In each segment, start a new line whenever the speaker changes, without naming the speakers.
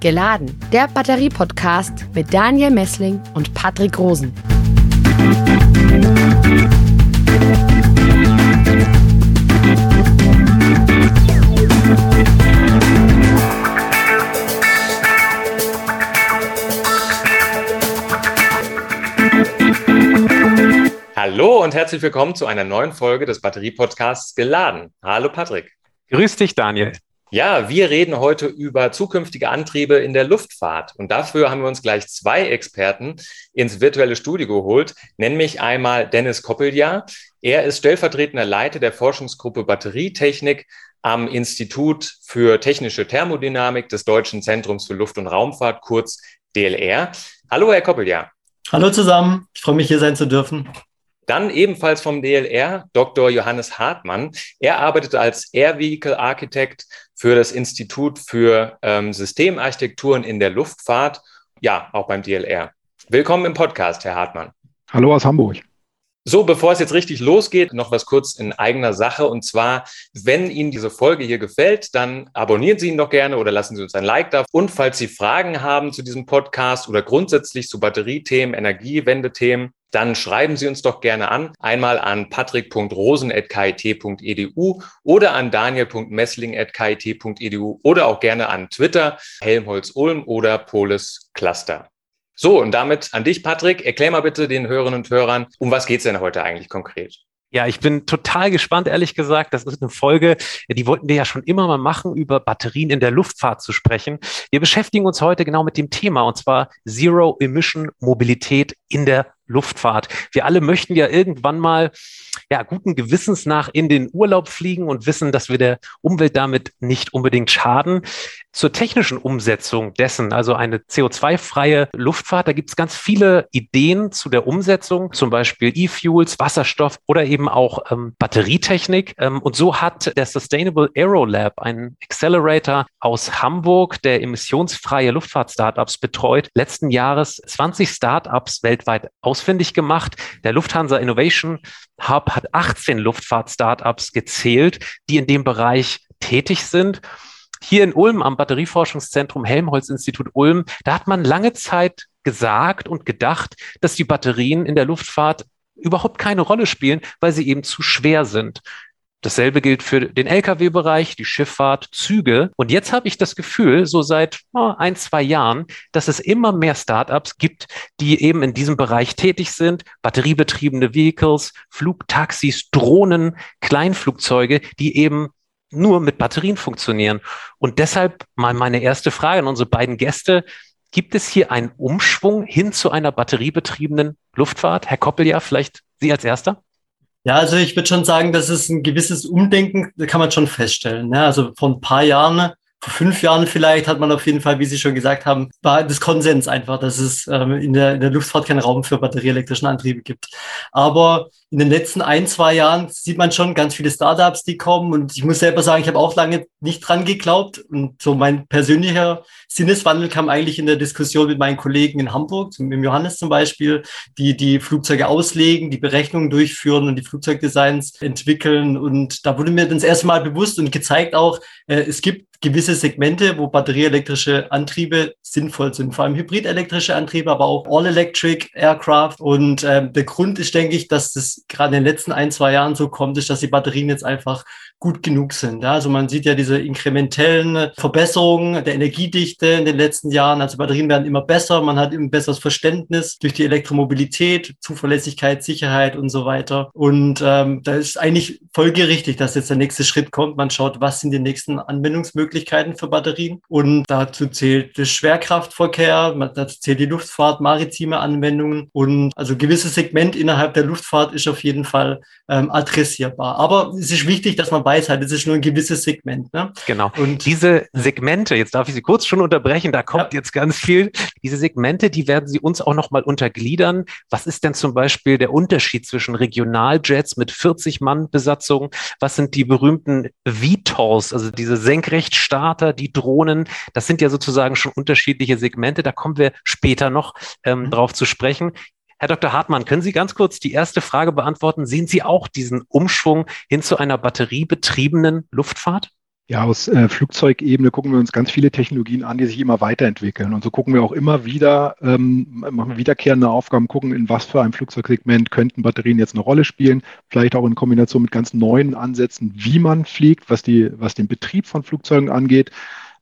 Geladen, der Batterie-Podcast mit Daniel Messling und Patrick Rosen.
Hallo und herzlich willkommen zu einer neuen Folge des Batterie-Podcasts Geladen. Hallo Patrick.
Grüß dich, Daniel.
Ja, wir reden heute über zukünftige Antriebe in der Luftfahrt. Und dafür haben wir uns gleich zwei Experten ins virtuelle Studio geholt, nämlich einmal Dennis Koppeljahr. Er ist stellvertretender Leiter der Forschungsgruppe Batterietechnik am Institut für technische Thermodynamik des Deutschen Zentrums für Luft- und Raumfahrt, kurz DLR. Hallo, Herr Koppeljahr.
Hallo zusammen, ich freue mich hier sein zu dürfen.
Dann ebenfalls vom DLR Dr. Johannes Hartmann. Er arbeitet als Air Vehicle Architect für das Institut für ähm, Systemarchitekturen in der Luftfahrt, ja, auch beim DLR. Willkommen im Podcast, Herr Hartmann.
Hallo aus Hamburg.
So, bevor es jetzt richtig losgeht, noch was kurz in eigener Sache. Und zwar, wenn Ihnen diese Folge hier gefällt, dann abonnieren Sie ihn doch gerne oder lassen Sie uns ein Like da. Und falls Sie Fragen haben zu diesem Podcast oder grundsätzlich zu Batteriethemen, Energiewendethemen, dann schreiben Sie uns doch gerne an. Einmal an patrick.rosen.kit.edu oder an daniel.messling.kit.edu oder auch gerne an Twitter, Helmholtz Ulm oder Polis Cluster. So, und damit an dich, Patrick. Erklär mal bitte den Hörerinnen und Hörern, um was geht's denn heute eigentlich konkret?
Ja, ich bin total gespannt, ehrlich gesagt. Das ist eine Folge, die wollten wir ja schon immer mal machen, über Batterien in der Luftfahrt zu sprechen. Wir beschäftigen uns heute genau mit dem Thema, und zwar Zero Emission Mobilität in der Luftfahrt. Wir alle möchten ja irgendwann mal ja, guten Gewissens nach in den Urlaub fliegen und wissen, dass wir der Umwelt damit nicht unbedingt schaden. Zur technischen Umsetzung dessen, also eine CO2-freie Luftfahrt, da gibt es ganz viele Ideen zu der Umsetzung, zum Beispiel E-Fuels, Wasserstoff oder eben auch ähm, Batterietechnik. Ähm, und so hat der Sustainable Aero Lab, ein Accelerator aus Hamburg, der emissionsfreie Luftfahrt-Startups betreut, letzten Jahres 20 Startups weltweit ausfindig gemacht. Der Lufthansa Innovation Hub hat 18 Luftfahrt-Startups gezählt, die in dem Bereich tätig sind. Hier in Ulm am Batterieforschungszentrum Helmholtz-Institut Ulm, da hat man lange Zeit gesagt und gedacht, dass die Batterien in der Luftfahrt überhaupt keine Rolle spielen, weil sie eben zu schwer sind. Dasselbe gilt für den Lkw-Bereich, die Schifffahrt, Züge. Und jetzt habe ich das Gefühl, so seit oh, ein, zwei Jahren, dass es immer mehr Startups gibt, die eben in diesem Bereich tätig sind. Batteriebetriebene Vehicles, Flugtaxis, Drohnen, Kleinflugzeuge, die eben nur mit Batterien funktionieren. Und deshalb mal meine erste Frage an unsere beiden Gäste. Gibt es hier einen Umschwung hin zu einer batteriebetriebenen Luftfahrt? Herr Koppel, ja, vielleicht Sie als Erster?
Ja, also ich würde schon sagen, das ist ein gewisses Umdenken, kann man schon feststellen. Ne? Also vor ein paar Jahren, vor fünf Jahren vielleicht, hat man auf jeden Fall, wie Sie schon gesagt haben, war das Konsens einfach, dass es ähm, in, der, in der Luftfahrt keinen Raum für batterieelektrischen Antriebe gibt. Aber in den letzten ein, zwei Jahren sieht man schon ganz viele Startups, die kommen. Und ich muss selber sagen, ich habe auch lange nicht dran geglaubt. Und so mein persönlicher Sinneswandel kam eigentlich in der Diskussion mit meinen Kollegen in Hamburg, mit dem Johannes zum Beispiel, die die Flugzeuge auslegen, die Berechnungen durchführen und die Flugzeugdesigns entwickeln. Und da wurde mir das erste Mal bewusst und gezeigt auch, äh, es gibt gewisse Segmente, wo batterieelektrische Antriebe sinnvoll sind, vor allem hybridelektrische Antriebe, aber auch All-Electric Aircraft. Und ähm, der Grund ist, denke ich, dass das gerade in den letzten ein, zwei Jahren so kommt, ist, dass die Batterien jetzt einfach gut genug sind. Also man sieht ja diese inkrementellen Verbesserungen der Energiedichte in den letzten Jahren. Also Batterien werden immer besser, man hat immer besseres Verständnis durch die Elektromobilität, Zuverlässigkeit, Sicherheit und so weiter. Und ähm, da ist eigentlich folgerichtig, dass jetzt der nächste Schritt kommt. Man schaut, was sind die nächsten Anwendungsmöglichkeiten für Batterien. Und dazu zählt der Schwerkraftverkehr, dazu zählt die Luftfahrt, maritime Anwendungen. Und also gewisses Segment innerhalb der Luftfahrt ist auf jeden Fall ähm, adressierbar. Aber es ist wichtig, dass man Weisheit. Es ist nur ein gewisses Segment. Ne?
Genau. Und diese Segmente, jetzt darf ich Sie kurz schon unterbrechen, da kommt ja. jetzt ganz viel. Diese Segmente, die werden Sie uns auch nochmal untergliedern. Was ist denn zum Beispiel der Unterschied zwischen Regionaljets mit 40 Mann Besatzung? Was sind die berühmten VTOLs, also diese Senkrechtstarter, die Drohnen? Das sind ja sozusagen schon unterschiedliche Segmente. Da kommen wir später noch ähm, mhm. drauf zu sprechen. Herr Dr. Hartmann, können Sie ganz kurz die erste Frage beantworten? Sehen Sie auch diesen Umschwung hin zu einer batteriebetriebenen Luftfahrt?
Ja, aus äh, Flugzeugebene gucken wir uns ganz viele Technologien an, die sich immer weiterentwickeln. Und so gucken wir auch immer wieder, ähm, machen wiederkehrende Aufgaben, gucken, in was für einem Flugzeugsegment könnten Batterien jetzt eine Rolle spielen, vielleicht auch in Kombination mit ganz neuen Ansätzen, wie man fliegt, was, die, was den Betrieb von Flugzeugen angeht.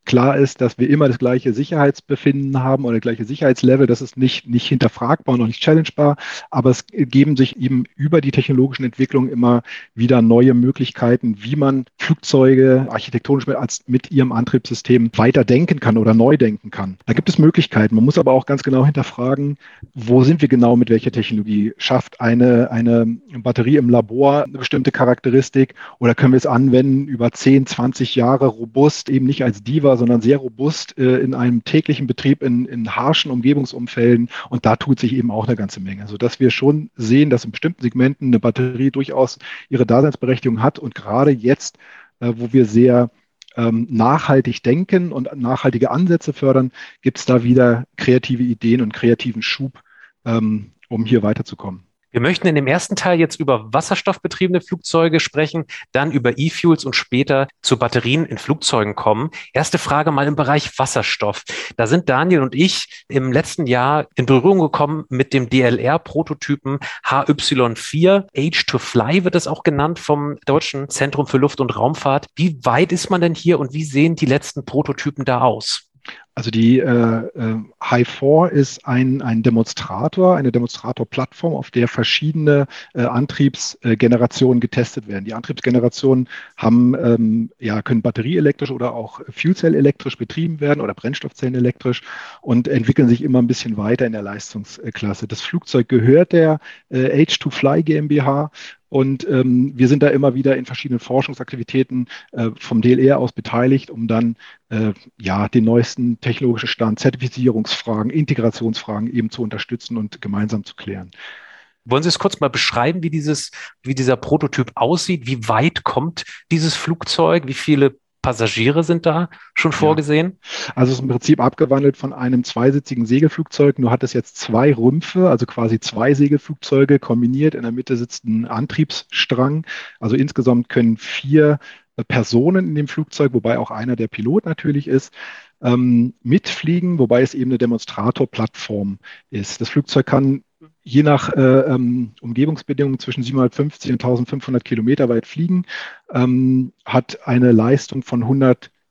Klar ist, dass wir immer das gleiche Sicherheitsbefinden haben oder das gleiche Sicherheitslevel. Das ist nicht, nicht hinterfragbar und auch nicht challengebar, aber es geben sich eben über die technologischen Entwicklungen immer wieder neue Möglichkeiten, wie man Flugzeuge architektonisch mit, als, mit ihrem Antriebssystem weiter denken kann oder neu denken kann. Da gibt es Möglichkeiten. Man muss aber auch ganz genau hinterfragen, wo sind wir genau mit welcher Technologie? Schafft eine, eine Batterie im Labor eine bestimmte Charakteristik oder können wir es anwenden über 10, 20 Jahre robust, eben nicht als Diva, sondern sehr robust äh, in einem täglichen Betrieb in, in harschen Umgebungsumfelden. Und da tut sich eben auch eine ganze Menge, sodass wir schon sehen, dass in bestimmten Segmenten eine Batterie durchaus ihre Daseinsberechtigung hat. Und gerade jetzt, äh, wo wir sehr ähm, nachhaltig denken und nachhaltige Ansätze fördern, gibt es da wieder kreative Ideen und kreativen Schub, ähm, um hier weiterzukommen.
Wir möchten in dem ersten Teil jetzt über wasserstoffbetriebene Flugzeuge sprechen, dann über E-Fuels und später zu Batterien in Flugzeugen kommen. Erste Frage mal im Bereich Wasserstoff. Da sind Daniel und ich im letzten Jahr in Berührung gekommen mit dem DLR-Prototypen HY4. Age to Fly wird es auch genannt vom Deutschen Zentrum für Luft- und Raumfahrt. Wie weit ist man denn hier und wie sehen die letzten Prototypen da aus?
Also die äh, äh, Hi4 ist ein, ein Demonstrator, eine Demonstratorplattform, auf der verschiedene äh, Antriebsgenerationen getestet werden. Die Antriebsgenerationen haben, ähm, ja, können batterieelektrisch oder auch Fuelcell-elektrisch betrieben werden oder Brennstoffzellen-elektrisch und entwickeln sich immer ein bisschen weiter in der Leistungsklasse. Das Flugzeug gehört der äh, H2Fly GmbH und ähm, wir sind da immer wieder in verschiedenen Forschungsaktivitäten äh, vom DLR aus beteiligt, um dann äh, ja den neuesten technologischen Stand, Zertifizierungsfragen, Integrationsfragen eben zu unterstützen und gemeinsam zu klären.
Wollen Sie es kurz mal beschreiben, wie dieses, wie dieser Prototyp aussieht? Wie weit kommt dieses Flugzeug? Wie viele Passagiere sind da schon vorgesehen?
Ja. Also es ist im Prinzip abgewandelt von einem zweisitzigen Segelflugzeug, nur hat es jetzt zwei Rümpfe, also quasi zwei Segelflugzeuge kombiniert. In der Mitte sitzt ein Antriebsstrang. Also insgesamt können vier Personen in dem Flugzeug, wobei auch einer der Pilot natürlich ist, ähm, mitfliegen, wobei es eben eine Demonstratorplattform ist. Das Flugzeug kann je nach äh, ähm, Umgebungsbedingungen zwischen 750 und 1500 Kilometer weit fliegen, ähm, hat eine Leistung von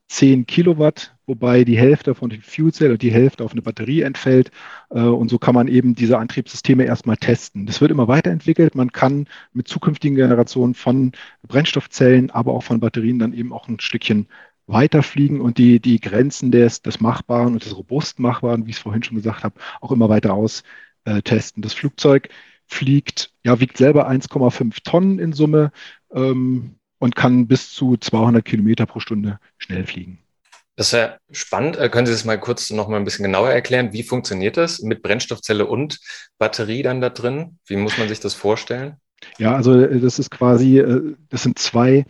110 Kilowatt, wobei die Hälfte von dem Fuel Cell und die Hälfte auf eine Batterie entfällt. Äh, und so kann man eben diese Antriebssysteme erstmal testen. Das wird immer weiterentwickelt. Man kann mit zukünftigen Generationen von Brennstoffzellen, aber auch von Batterien dann eben auch ein Stückchen weiterfliegen und die, die Grenzen des, des Machbaren und des robust Machbaren, wie ich es vorhin schon gesagt habe, auch immer weiter aus äh. Das Flugzeug fliegt, ja, wiegt selber 1,5 Tonnen in Summe ähm, und kann bis zu 200 Kilometer pro Stunde schnell fliegen.
Das ist ja spannend. Äh, können Sie das mal kurz noch mal ein bisschen genauer erklären? Wie funktioniert das mit Brennstoffzelle und Batterie dann da drin? Wie muss man sich das vorstellen?
Ja, also äh, das ist quasi, äh, das sind zwei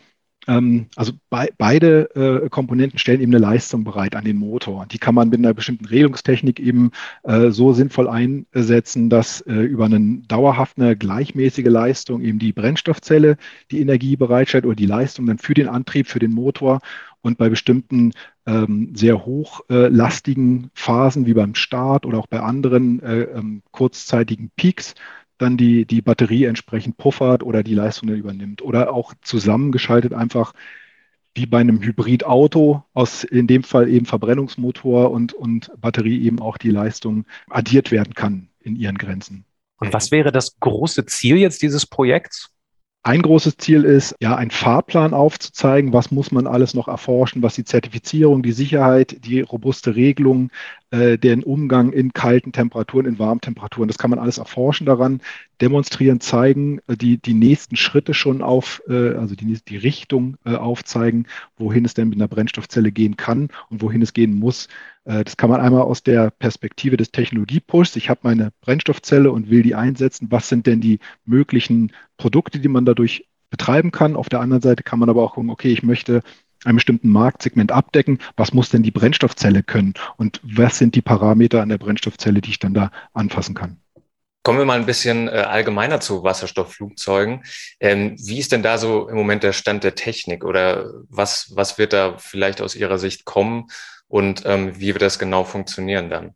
also be beide äh, Komponenten stellen eben eine Leistung bereit an den Motor. Die kann man mit einer bestimmten Regelungstechnik eben äh, so sinnvoll einsetzen, dass äh, über eine dauerhafte gleichmäßige Leistung eben die Brennstoffzelle die Energie bereitstellt oder die Leistung dann für den Antrieb, für den Motor und bei bestimmten ähm, sehr hochlastigen Phasen wie beim Start oder auch bei anderen äh, ähm, kurzzeitigen Peaks dann die, die Batterie entsprechend puffert oder die Leistung dann übernimmt. Oder auch zusammengeschaltet einfach wie bei einem Hybridauto aus in dem Fall eben Verbrennungsmotor und, und Batterie eben auch die Leistung addiert werden kann in ihren Grenzen.
Und was wäre das große Ziel jetzt dieses Projekts?
Ein großes Ziel ist, ja, einen Fahrplan aufzuzeigen, was muss man alles noch erforschen, was die Zertifizierung, die Sicherheit, die robuste Regelung, äh, den Umgang in kalten Temperaturen, in warmen Temperaturen, das kann man alles erforschen daran, demonstrieren, zeigen, äh, die, die nächsten Schritte schon auf, äh, also die, die Richtung äh, aufzeigen, wohin es denn mit einer Brennstoffzelle gehen kann und wohin es gehen muss. Äh, das kann man einmal aus der Perspektive des Technologiepushs. Ich habe meine Brennstoffzelle und will die einsetzen. Was sind denn die möglichen Produkte, die man dadurch betreiben kann? Auf der anderen Seite kann man aber auch gucken, okay, ich möchte einen bestimmten Marktsegment abdecken. Was muss denn die Brennstoffzelle können? Und was sind die Parameter an der Brennstoffzelle, die ich dann da anfassen kann?
Kommen wir mal ein bisschen äh, allgemeiner zu Wasserstoffflugzeugen. Ähm, wie ist denn da so im Moment der Stand der Technik oder was, was wird da vielleicht aus Ihrer Sicht kommen und ähm, wie wird das genau funktionieren dann?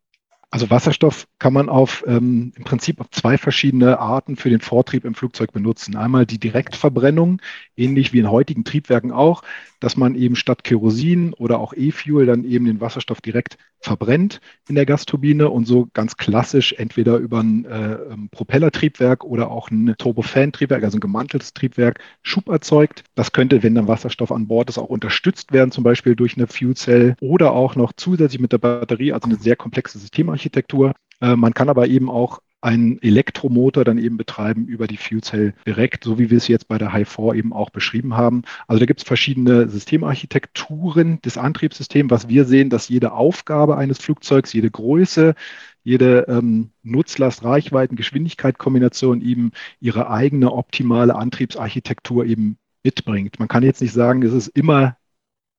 Also Wasserstoff kann man auf ähm, im Prinzip auf zwei verschiedene Arten für den Vortrieb im Flugzeug benutzen. Einmal die Direktverbrennung, ähnlich wie in heutigen Triebwerken auch, dass man eben statt Kerosin oder auch E-Fuel dann eben den Wasserstoff direkt verbrennt in der Gasturbine und so ganz klassisch entweder über ein äh, ähm, Propellertriebwerk oder auch ein Turbofan-Triebwerk, also ein gemanteltes Triebwerk, Schub erzeugt. Das könnte, wenn dann Wasserstoff an Bord ist, auch unterstützt werden, zum Beispiel durch eine Fuel Cell oder auch noch zusätzlich mit der Batterie, also eine sehr komplexe Systemarchitektur. Äh, man kann aber eben auch einen Elektromotor dann eben betreiben über die Fuel Cell direkt, so wie wir es jetzt bei der Hi4 eben auch beschrieben haben. Also da gibt es verschiedene Systemarchitekturen des Antriebssystems, was wir sehen, dass jede Aufgabe eines Flugzeugs, jede Größe, jede ähm, Nutzlast, Reichweiten, Geschwindigkeit, Kombination eben ihre eigene optimale Antriebsarchitektur eben mitbringt. Man kann jetzt nicht sagen, es ist immer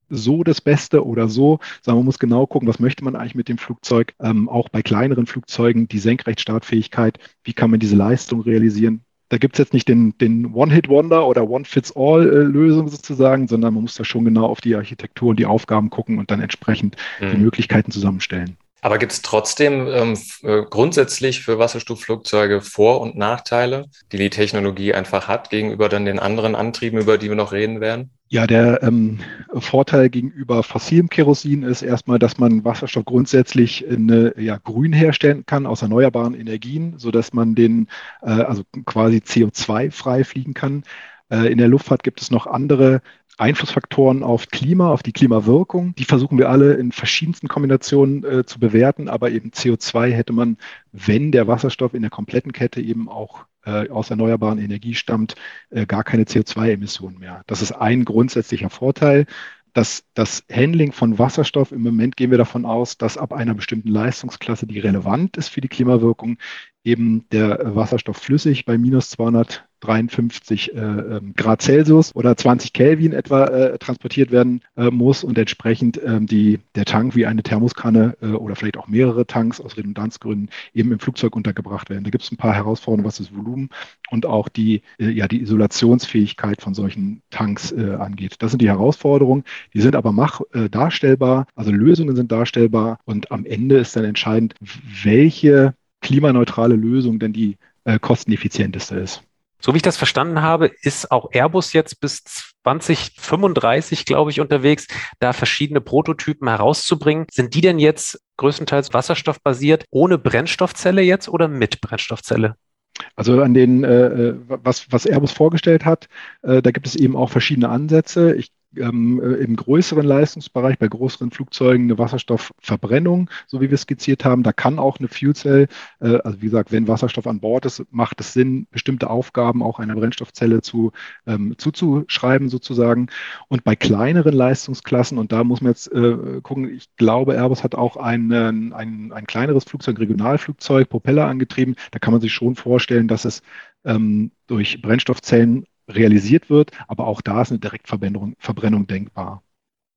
so das Beste oder so, sondern man muss genau gucken, was möchte man eigentlich mit dem Flugzeug. Ähm, auch bei kleineren Flugzeugen die Senkrechtstartfähigkeit, wie kann man diese Leistung realisieren. Da gibt es jetzt nicht den, den One-Hit-Wonder oder One-Fits-All-Lösung sozusagen, sondern man muss da schon genau auf die Architektur und die Aufgaben gucken und dann entsprechend mhm. die Möglichkeiten zusammenstellen.
Aber gibt es trotzdem ähm, äh, grundsätzlich für Wasserstoffflugzeuge Vor- und Nachteile, die die Technologie einfach hat gegenüber dann den anderen Antrieben, über die wir noch reden werden?
Ja, der ähm, Vorteil gegenüber fossilem Kerosin ist erstmal, dass man Wasserstoff grundsätzlich in, ja, grün herstellen kann aus erneuerbaren Energien, sodass man den äh, also quasi CO2-frei fliegen kann. Äh, in der Luftfahrt gibt es noch andere Einflussfaktoren auf Klima, auf die Klimawirkung. Die versuchen wir alle in verschiedensten Kombinationen äh, zu bewerten, aber eben CO2 hätte man, wenn der Wasserstoff in der kompletten Kette eben auch äh, aus erneuerbaren Energie stammt, äh, gar keine CO2-Emissionen mehr. Das ist ein grundsätzlicher Vorteil. Das, das Handling von Wasserstoff, im Moment gehen wir davon aus, dass ab einer bestimmten Leistungsklasse, die relevant ist für die Klimawirkung, eben der Wasserstoff flüssig bei minus 200 53 äh, ähm, Grad Celsius oder 20 Kelvin etwa äh, transportiert werden äh, muss und entsprechend ähm, die, der Tank wie eine Thermoskanne äh, oder vielleicht auch mehrere Tanks aus Redundanzgründen eben im Flugzeug untergebracht werden. Da gibt es ein paar Herausforderungen, was das Volumen und auch die, äh, ja, die Isolationsfähigkeit von solchen Tanks äh, angeht. Das sind die Herausforderungen, die sind aber mach, darstellbar, also Lösungen sind darstellbar und am Ende ist dann entscheidend, welche klimaneutrale Lösung denn die kosteneffizienteste ist.
So wie ich das verstanden habe, ist auch Airbus jetzt bis 2035, glaube ich, unterwegs, da verschiedene Prototypen herauszubringen. Sind die denn jetzt größtenteils wasserstoffbasiert, ohne Brennstoffzelle jetzt oder mit Brennstoffzelle?
Also an den, äh, äh was, was Airbus vorgestellt hat, äh, da gibt es eben auch verschiedene Ansätze. Ich ähm, äh, im größeren Leistungsbereich, bei größeren Flugzeugen eine Wasserstoffverbrennung, so wie wir skizziert haben. Da kann auch eine Fuel Cell, äh, also wie gesagt, wenn Wasserstoff an Bord ist, macht es Sinn, bestimmte Aufgaben auch einer Brennstoffzelle zu, ähm, zuzuschreiben sozusagen. Und bei kleineren Leistungsklassen, und da muss man jetzt äh, gucken, ich glaube, Airbus hat auch ein, ein, ein kleineres Flugzeug, Regionalflugzeug, Propeller angetrieben. Da kann man sich schon vorstellen, dass es ähm, durch Brennstoffzellen realisiert wird. Aber auch da ist eine Direktverbrennung Verbrennung denkbar.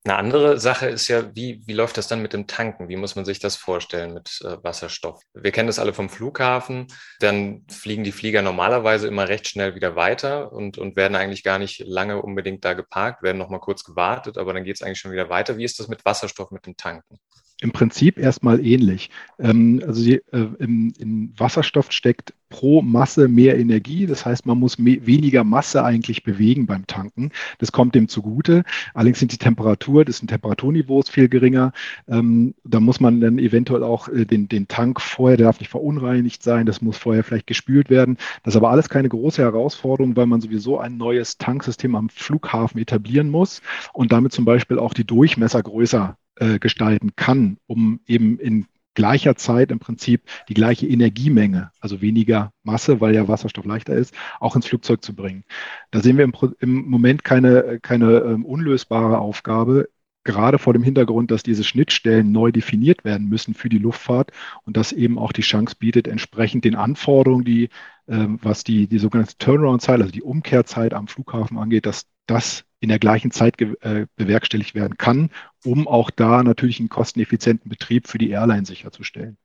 Eine andere Sache ist ja, wie, wie läuft das dann mit dem Tanken? Wie muss man sich das vorstellen mit äh, Wasserstoff? Wir kennen das alle vom Flughafen. Dann fliegen die Flieger normalerweise immer recht schnell wieder weiter und, und werden eigentlich gar nicht lange unbedingt da geparkt, werden nochmal kurz gewartet, aber dann geht es eigentlich schon wieder weiter. Wie ist das mit Wasserstoff, mit dem Tanken?
Im Prinzip erstmal ähnlich. Ähm, also die, äh, im, in Wasserstoff steckt pro Masse mehr Energie. Das heißt, man muss weniger Masse eigentlich bewegen beim Tanken. Das kommt dem zugute. Allerdings sind die Temperatur, das Temperaturniveaus viel geringer. Ähm, da muss man dann eventuell auch äh, den, den Tank vorher, der darf nicht verunreinigt sein, das muss vorher vielleicht gespült werden. Das ist aber alles keine große Herausforderung, weil man sowieso ein neues Tanksystem am Flughafen etablieren muss und damit zum Beispiel auch die Durchmesser größer äh, gestalten kann, um eben in gleicher Zeit im Prinzip die gleiche Energiemenge, also weniger Masse, weil ja Wasserstoff leichter ist, auch ins Flugzeug zu bringen. Da sehen wir im, im Moment keine, keine ähm, unlösbare Aufgabe, gerade vor dem Hintergrund, dass diese Schnittstellen neu definiert werden müssen für die Luftfahrt und das eben auch die Chance bietet, entsprechend den Anforderungen, die, ähm, was die, die sogenannte Turnaround-Zeit, also die Umkehrzeit am Flughafen angeht, dass das in der gleichen Zeit äh, bewerkstelligt werden kann, um auch da natürlich einen kosteneffizienten Betrieb für die Airline sicherzustellen.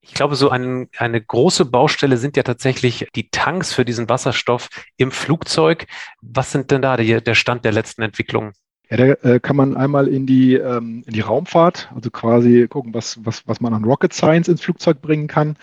Ich glaube, so ein, eine große Baustelle sind ja tatsächlich die Tanks für diesen Wasserstoff im Flugzeug. Was sind denn da die, der Stand der letzten Entwicklungen?
Ja, da äh, kann man einmal in die, ähm, in die Raumfahrt, also quasi gucken, was, was, was man an Rocket Science ins Flugzeug bringen kann.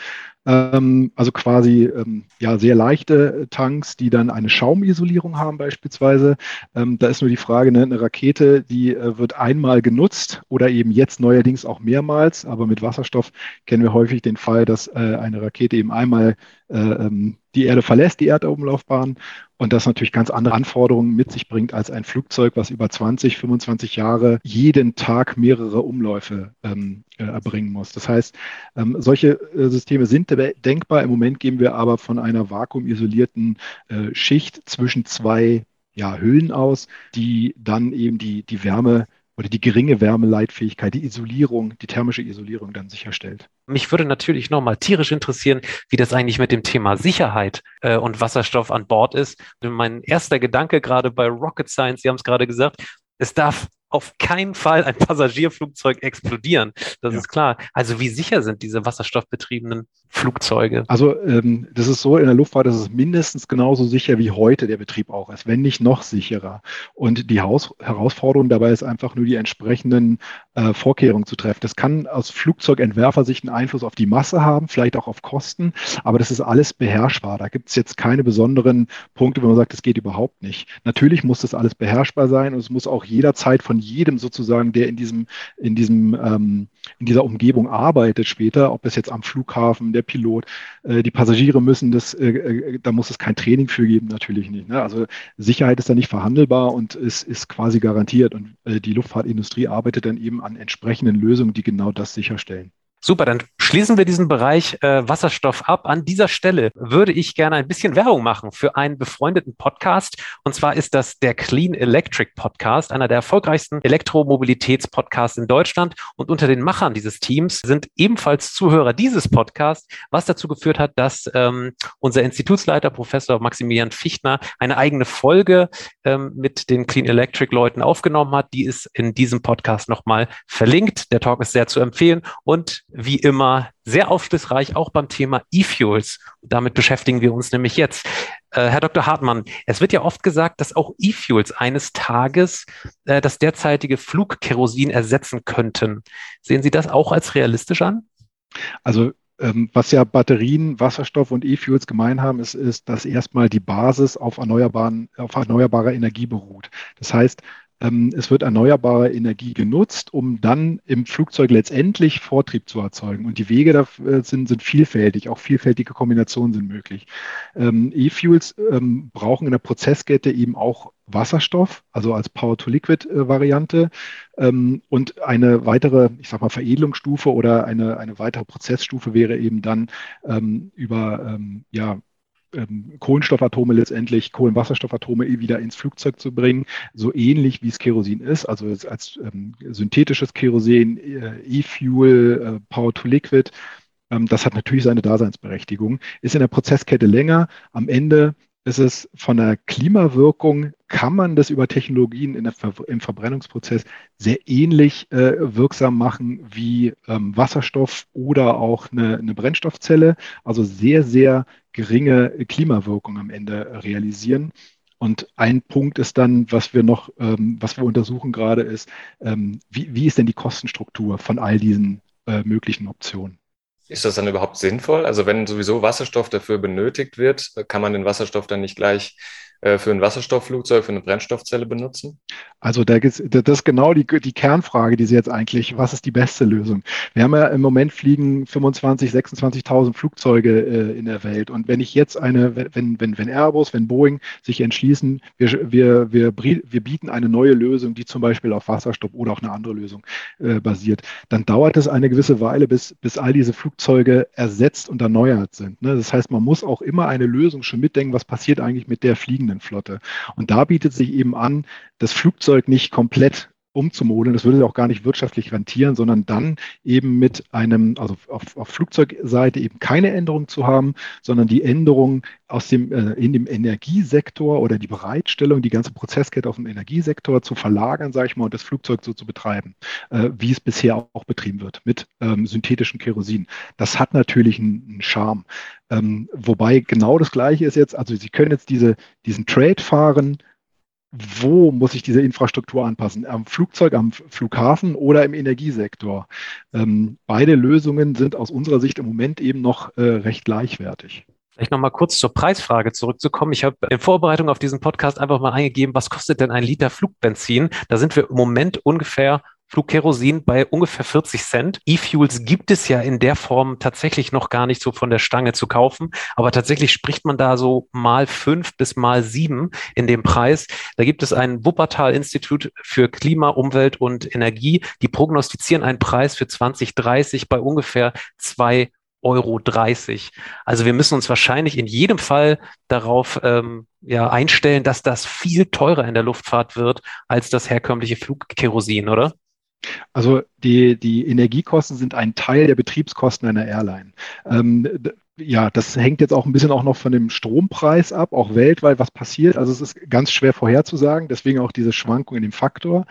Ähm, also quasi ähm, ja, sehr leichte Tanks, die dann eine Schaumisolierung haben beispielsweise. Ähm, da ist nur die Frage, ne, eine Rakete, die äh, wird einmal genutzt oder eben jetzt neuerdings auch mehrmals. Aber mit Wasserstoff kennen wir häufig den Fall, dass äh, eine Rakete eben einmal äh, die Erde verlässt, die Erdumlaufbahn, und das natürlich ganz andere Anforderungen mit sich bringt als ein Flugzeug, was über 20, 25 Jahre jeden Tag mehrere Umläufe ähm, äh, erbringen muss. Das heißt, ähm, solche äh, Systeme sind denkbar. Im Moment gehen wir aber von einer vakuumisolierten äh, Schicht zwischen zwei ja, Hüllen aus, die dann eben die, die Wärme oder die geringe Wärmeleitfähigkeit, die Isolierung, die thermische Isolierung dann sicherstellt.
Mich würde natürlich nochmal tierisch interessieren, wie das eigentlich mit dem Thema Sicherheit äh, und Wasserstoff an Bord ist. Mein erster Gedanke gerade bei Rocket Science, Sie haben es gerade gesagt, es darf auf keinen Fall ein Passagierflugzeug explodieren. Das ja. ist klar. Also wie sicher sind diese wasserstoffbetriebenen Flugzeuge?
Also ähm, das ist so, in der Luftfahrt ist es mindestens genauso sicher wie heute der Betrieb auch ist, wenn nicht noch sicherer. Und die Haus Herausforderung dabei ist einfach nur die entsprechenden äh, Vorkehrungen zu treffen. Das kann aus Flugzeugentwerfersicht einen Einfluss auf die Masse haben, vielleicht auch auf Kosten, aber das ist alles beherrschbar. Da gibt es jetzt keine besonderen Punkte, wo man sagt, das geht überhaupt nicht. Natürlich muss das alles beherrschbar sein und es muss auch jederzeit von jedem sozusagen, der in diesem, in diesem, ähm, in dieser Umgebung arbeitet später, ob es jetzt am Flughafen, der Pilot, äh, die Passagiere müssen das, äh, äh, da muss es kein Training für geben, natürlich nicht. Ne? Also Sicherheit ist da nicht verhandelbar und es ist quasi garantiert und äh, die Luftfahrtindustrie arbeitet dann eben an entsprechenden Lösungen, die genau das sicherstellen.
Super, dann schließen wir diesen Bereich äh, Wasserstoff ab. An dieser Stelle würde ich gerne ein bisschen Werbung machen für einen befreundeten Podcast. Und zwar ist das der Clean Electric Podcast, einer der erfolgreichsten Elektromobilitätspodcasts in Deutschland. Und unter den Machern dieses Teams sind ebenfalls Zuhörer dieses Podcasts, was dazu geführt hat, dass ähm, unser Institutsleiter, Professor Maximilian Fichtner, eine eigene Folge ähm, mit den Clean Electric Leuten aufgenommen hat. Die ist in diesem Podcast nochmal verlinkt. Der Talk ist sehr zu empfehlen und wie immer sehr aufschlussreich, auch beim Thema E-Fuels. Damit beschäftigen wir uns nämlich jetzt. Äh, Herr Dr. Hartmann, es wird ja oft gesagt, dass auch E-Fuels eines Tages äh, das derzeitige Flugkerosin ersetzen könnten. Sehen Sie das auch als realistisch an?
Also ähm, was ja Batterien, Wasserstoff und E-Fuels gemein haben, ist, ist, dass erstmal die Basis auf, erneuerbaren, auf erneuerbarer Energie beruht. Das heißt, es wird erneuerbare Energie genutzt, um dann im Flugzeug letztendlich Vortrieb zu erzeugen. Und die Wege dafür sind, sind vielfältig, auch vielfältige Kombinationen sind möglich. Ähm, E-Fuels ähm, brauchen in der Prozesskette eben auch Wasserstoff, also als Power-to-Liquid-Variante ähm, und eine weitere, ich sag mal, Veredelungsstufe oder eine, eine weitere Prozessstufe wäre eben dann ähm, über ähm, ja, ähm, Kohlenstoffatome letztendlich, Kohlenwasserstoffatome eh wieder ins Flugzeug zu bringen, so ähnlich wie es Kerosin ist, also als, ähm, synthetisches Kerosin, äh, E-Fuel, äh, Power to Liquid. Ähm, das hat natürlich seine Daseinsberechtigung, ist in der Prozesskette länger. Am Ende ist es von der Klimawirkung, kann man das über Technologien Ver im Verbrennungsprozess sehr ähnlich äh, wirksam machen wie ähm, Wasserstoff oder auch eine, eine, Brennstoffzelle. Also sehr, sehr geringe Klimawirkung am Ende realisieren. Und ein Punkt ist dann, was wir noch, ähm, was wir untersuchen gerade, ist, ähm, wie, wie ist denn die Kostenstruktur von all diesen äh, möglichen Optionen?
Ist das dann überhaupt sinnvoll? Also wenn sowieso Wasserstoff dafür benötigt wird, kann man den Wasserstoff dann nicht gleich äh, für ein Wasserstoffflugzeug, für eine Brennstoffzelle benutzen?
Also da das ist genau die, die Kernfrage, die Sie jetzt eigentlich, was ist die beste Lösung? Wir haben ja im Moment fliegen 25, 26.000 Flugzeuge äh, in der Welt. Und wenn ich jetzt eine, wenn, wenn, wenn Airbus, wenn Boeing sich entschließen, wir, wir, wir, wir bieten eine neue Lösung, die zum Beispiel auf Wasserstoff oder auch eine andere Lösung äh, basiert, dann dauert es eine gewisse Weile, bis, bis all diese Flugzeuge ersetzt und erneuert sind. Ne? Das heißt, man muss auch immer eine Lösung schon mitdenken, was passiert eigentlich mit der fliegenden Flotte. Und da bietet sich eben an, das Flugzeug nicht komplett umzumodeln. Das würde auch gar nicht wirtschaftlich rentieren, sondern dann eben mit einem, also auf, auf Flugzeugseite eben keine Änderung zu haben, sondern die Änderung aus dem, äh, in dem Energiesektor oder die Bereitstellung, die ganze Prozesskette auf dem Energiesektor zu verlagern, sage ich mal, und das Flugzeug so zu betreiben, äh, wie es bisher auch betrieben wird, mit ähm, synthetischen Kerosin. Das hat natürlich einen, einen Charme. Ähm, wobei genau das Gleiche ist jetzt, also Sie können jetzt diese, diesen Trade fahren, wo muss ich diese Infrastruktur anpassen? Am Flugzeug, am Flughafen oder im Energiesektor? Ähm, beide Lösungen sind aus unserer Sicht im Moment eben noch äh, recht gleichwertig.
Vielleicht nochmal kurz zur Preisfrage zurückzukommen. Ich habe in Vorbereitung auf diesen Podcast einfach mal eingegeben, was kostet denn ein Liter Flugbenzin? Da sind wir im Moment ungefähr Flugkerosin bei ungefähr 40 Cent. E-Fuels gibt es ja in der Form tatsächlich noch gar nicht so von der Stange zu kaufen, aber tatsächlich spricht man da so mal fünf bis mal sieben in dem Preis. Da gibt es ein Wuppertal-Institut für Klima, Umwelt und Energie, die prognostizieren einen Preis für 2030 bei ungefähr zwei Euro 30. Also wir müssen uns wahrscheinlich in jedem Fall darauf ähm, ja, einstellen, dass das viel teurer in der Luftfahrt wird als das herkömmliche Flugkerosin, oder?
Also die, die Energiekosten sind ein Teil der Betriebskosten einer Airline. Ähm, ja, das hängt jetzt auch ein bisschen auch noch von dem Strompreis ab, auch weltweit, was passiert. Also es ist ganz schwer vorherzusagen, deswegen auch diese Schwankung in dem Faktor.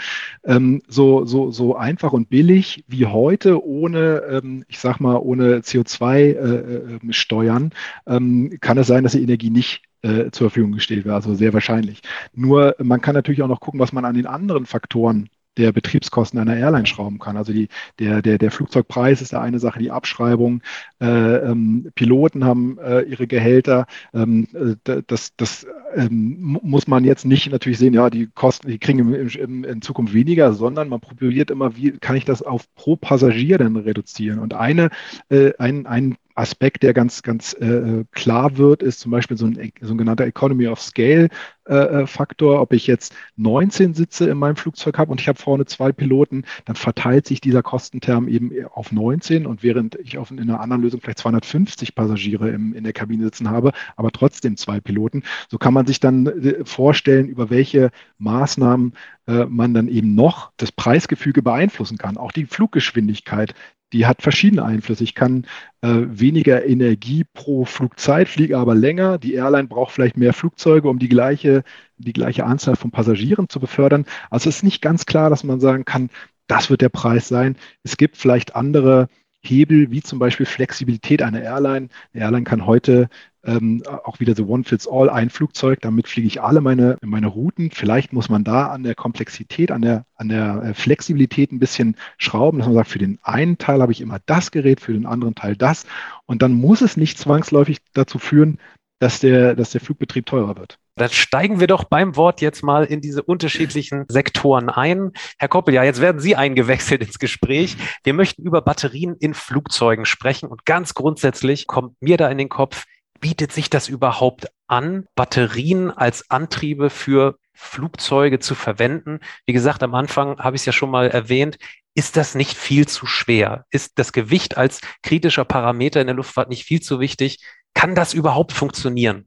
Ähm, so, so, so einfach und billig wie heute, ohne, ähm, ich sag mal, ohne CO2-Steuern, äh, äh ähm, kann es sein, dass die Energie nicht äh, zur Verfügung gestellt wird. Also sehr wahrscheinlich. Nur man kann natürlich auch noch gucken, was man an den anderen Faktoren der Betriebskosten einer Airline schrauben kann. Also die, der, der, der Flugzeugpreis ist da eine Sache, die Abschreibung. Äh, ähm, Piloten haben äh, ihre Gehälter. Ähm, äh, das das ähm, muss man jetzt nicht natürlich sehen, ja, die Kosten, die kriegen im, im, in Zukunft weniger, sondern man probiert immer, wie kann ich das auf pro Passagier denn reduzieren? Und eine, äh, ein, ein Aspekt, der ganz, ganz äh, klar wird, ist zum Beispiel so ein sogenannter Economy of Scale äh, äh Faktor. Ob ich jetzt 19 Sitze in meinem Flugzeug habe und ich habe vorne zwei Piloten, dann verteilt sich dieser Kostenterm eben auf 19 und während ich auf, in einer anderen Lösung vielleicht 250 Passagiere im, in der Kabine sitzen habe, aber trotzdem zwei Piloten, so kann man sich dann äh, vorstellen, über welche Maßnahmen äh, man dann eben noch das Preisgefüge beeinflussen kann. Auch die Fluggeschwindigkeit die hat verschiedene Einflüsse. Ich kann äh, weniger Energie pro Flugzeit, fliege aber länger. Die Airline braucht vielleicht mehr Flugzeuge, um die gleiche, die gleiche Anzahl von Passagieren zu befördern. Also es ist nicht ganz klar, dass man sagen kann, das wird der Preis sein. Es gibt vielleicht andere Hebel, wie zum Beispiel Flexibilität einer Airline. Eine Airline kann heute ähm, auch wieder so One Fits All, ein Flugzeug, damit fliege ich alle meine, meine Routen. Vielleicht muss man da an der Komplexität, an der, an der äh, Flexibilität ein bisschen schrauben, dass man sagt, für den einen Teil habe ich immer das Gerät, für den anderen Teil das. Und dann muss es nicht zwangsläufig dazu führen, dass der, dass der Flugbetrieb teurer wird.
Dann steigen wir doch beim Wort jetzt mal in diese unterschiedlichen Sektoren ein. Herr Koppel, ja, jetzt werden Sie eingewechselt ins Gespräch. Wir möchten über Batterien in Flugzeugen sprechen und ganz grundsätzlich kommt mir da in den Kopf, bietet sich das überhaupt an, Batterien als Antriebe für Flugzeuge zu verwenden? Wie gesagt, am Anfang habe ich es ja schon mal erwähnt. Ist das nicht viel zu schwer? Ist das Gewicht als kritischer Parameter in der Luftfahrt nicht viel zu wichtig? Kann das überhaupt funktionieren?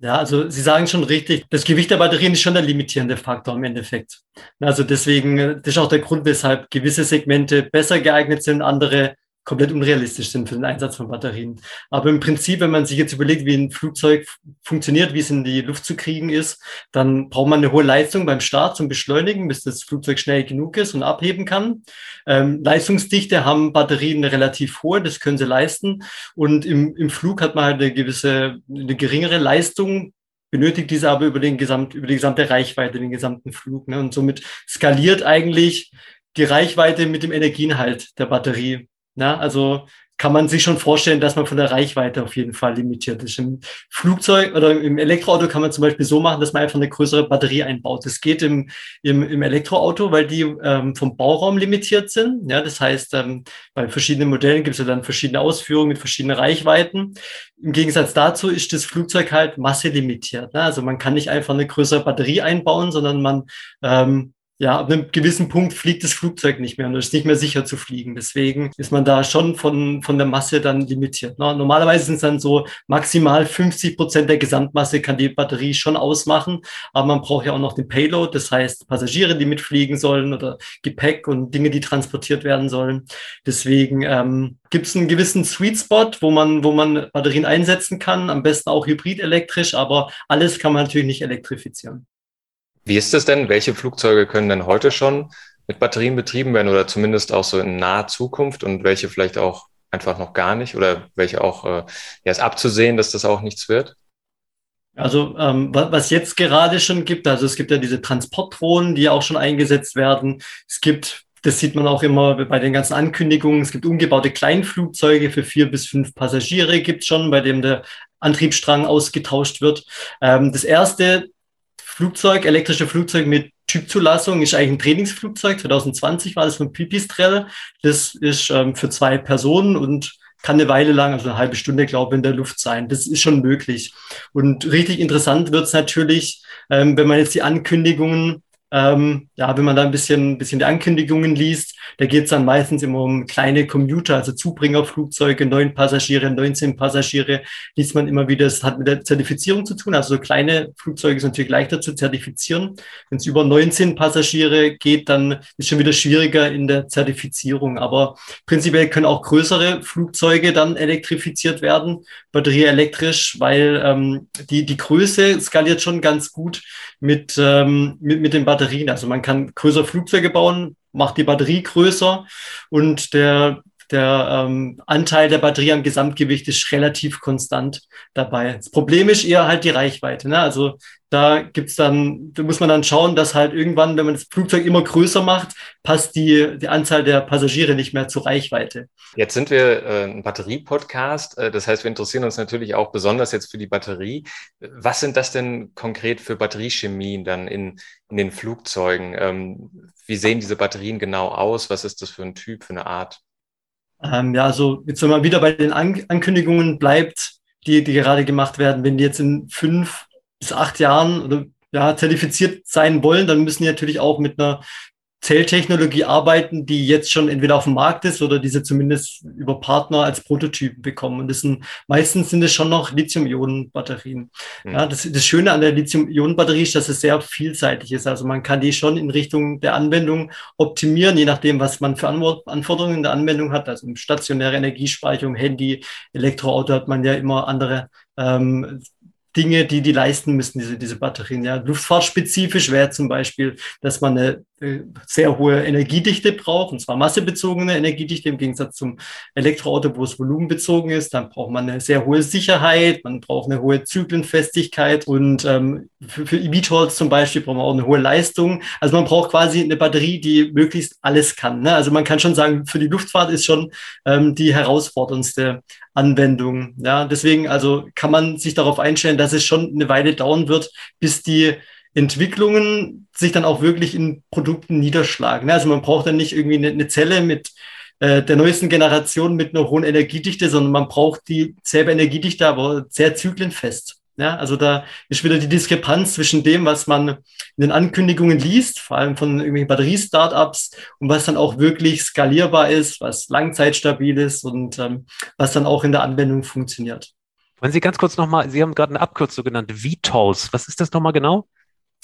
Ja, also Sie sagen schon richtig, das Gewicht der Batterien ist schon der limitierende Faktor im Endeffekt. Also deswegen, das ist auch der Grund, weshalb gewisse Segmente besser geeignet sind, andere komplett unrealistisch sind für den Einsatz von Batterien. Aber im Prinzip, wenn man sich jetzt überlegt, wie ein Flugzeug funktioniert, wie es in die Luft zu kriegen ist, dann braucht man eine hohe Leistung beim Start zum Beschleunigen, bis das Flugzeug schnell genug ist und abheben kann. Ähm, Leistungsdichte haben Batterien relativ hohe, das können sie leisten. Und im, im Flug hat man halt eine gewisse, eine geringere Leistung, benötigt diese aber über den gesamt, über die gesamte Reichweite, den gesamten Flug. Ne? Und somit skaliert eigentlich die Reichweite mit dem Energieinhalt der Batterie. Na, also kann man sich schon vorstellen, dass man von der Reichweite auf jeden Fall limitiert ist. Im Flugzeug oder im Elektroauto kann man zum Beispiel so machen, dass man einfach eine größere Batterie einbaut. Das geht im, im, im Elektroauto, weil die ähm, vom Bauraum limitiert sind. Ja, das heißt, ähm, bei verschiedenen Modellen gibt es ja dann verschiedene Ausführungen mit verschiedenen Reichweiten. Im Gegensatz dazu ist das Flugzeug halt masselimitiert. Ne? Also man kann nicht einfach eine größere Batterie einbauen, sondern man ähm, ja, ab einem gewissen Punkt fliegt das Flugzeug nicht mehr und es ist nicht mehr sicher zu fliegen. Deswegen ist man da schon von, von der Masse dann limitiert. Normalerweise sind es dann so maximal 50 Prozent der Gesamtmasse kann die Batterie schon ausmachen, aber man braucht ja auch noch den Payload, das heißt Passagiere, die mitfliegen sollen oder Gepäck und Dinge, die transportiert werden sollen. Deswegen ähm, gibt es einen gewissen Sweet Spot, wo man, wo man Batterien einsetzen kann, am besten auch hybrid elektrisch, aber alles kann man natürlich nicht elektrifizieren.
Wie ist es denn? Welche Flugzeuge können denn heute schon mit Batterien betrieben werden oder zumindest auch so in naher Zukunft und welche vielleicht auch einfach noch gar nicht oder welche auch äh, ja, ist abzusehen, dass das auch nichts wird?
Also ähm, was jetzt gerade schon gibt, also es gibt ja diese Transportdrohnen, die auch schon eingesetzt werden. Es gibt, das sieht man auch immer bei den ganzen Ankündigungen, es gibt umgebaute Kleinflugzeuge für vier bis fünf Passagiere, gibt schon, bei dem der Antriebsstrang ausgetauscht wird. Ähm, das erste Flugzeug, elektrische Flugzeug mit Typzulassung ist eigentlich ein Trainingsflugzeug. 2020 war das von Pipistrel. Das ist ähm, für zwei Personen und kann eine Weile lang, also eine halbe Stunde, glaube ich, in der Luft sein. Das ist schon möglich. Und richtig interessant wird es natürlich, ähm, wenn man jetzt die Ankündigungen ähm, ja, wenn man da ein bisschen, bisschen die Ankündigungen liest, da geht es dann meistens immer um kleine Commuter, also Zubringerflugzeuge, neun Passagiere, 19 Passagiere, liest man immer wieder, das hat mit der Zertifizierung zu tun. Also so kleine Flugzeuge sind natürlich leichter zu zertifizieren. Wenn es über 19 Passagiere geht, dann ist schon wieder schwieriger in der Zertifizierung. Aber prinzipiell können auch größere Flugzeuge dann elektrifiziert werden, batterieelektrisch, weil ähm, die, die Größe skaliert schon ganz gut mit, ähm, mit, mit den Batterien. Also man kann größere Flugzeuge bauen, macht die Batterie größer und der, der ähm, Anteil der Batterie am Gesamtgewicht ist relativ konstant dabei. Das Problem ist eher halt die Reichweite. Ne? Also da gibt's dann, da muss man dann schauen, dass halt irgendwann, wenn man das Flugzeug immer größer macht, passt die, die Anzahl der Passagiere nicht mehr zur Reichweite.
Jetzt sind wir äh, ein Batterie-Podcast. Äh, das heißt, wir interessieren uns natürlich auch besonders jetzt für die Batterie. Was sind das denn konkret für Batteriechemien dann in, in den Flugzeugen? Ähm, wie sehen diese Batterien genau aus? Was ist das für ein Typ, für eine Art?
Ähm, ja, also jetzt wenn man wieder bei den An Ankündigungen bleibt, die, die gerade gemacht werden, wenn die jetzt in fünf bis acht Jahren oder ja, zertifiziert sein wollen, dann müssen die natürlich auch mit einer Zelltechnologie arbeiten, die jetzt schon entweder auf dem Markt ist oder diese zumindest über Partner als Prototypen bekommen. Und das sind, meistens sind es schon noch Lithium-Ionen-Batterien. Mhm. Ja, das, das Schöne an der Lithium-Ionen-Batterie ist, dass es sehr vielseitig ist. Also man kann die schon in Richtung der Anwendung optimieren, je nachdem, was man für Anforderungen in der Anwendung hat. Also stationäre Energiespeicherung, Handy, Elektroauto hat man ja immer andere ähm, Dinge, die die leisten müssen, diese, diese Batterien. Ja, luftfahrtspezifisch wäre zum Beispiel, dass man eine äh, sehr hohe Energiedichte braucht, und zwar massebezogene Energiedichte im Gegensatz zum Elektroauto, wo es volumenbezogen ist. Dann braucht man eine sehr hohe Sicherheit, man braucht eine hohe Zyklenfestigkeit und ähm, für, für eVTOLs zum Beispiel braucht man auch eine hohe Leistung. Also man braucht quasi eine Batterie, die möglichst alles kann. Ne? Also man kann schon sagen, für die Luftfahrt ist schon ähm, die herausforderndste Anwendung. Ja, deswegen also kann man sich darauf einstellen, dass es schon eine Weile dauern wird, bis die Entwicklungen sich dann auch wirklich in Produkten niederschlagen. Also man braucht dann nicht irgendwie eine, Zelle mit äh, der neuesten Generation mit einer hohen Energiedichte, sondern man braucht dieselbe Energiedichte, aber sehr zyklenfest. Ja, also da ist wieder die Diskrepanz zwischen dem, was man in den Ankündigungen liest, vor allem von irgendwelchen Batteriestartups und was dann auch wirklich skalierbar ist, was langzeitstabil ist und ähm, was dann auch in der Anwendung funktioniert.
Wollen Sie ganz kurz nochmal, Sie haben gerade eine Abkürzung genannt, VTOLs. Was ist das nochmal genau?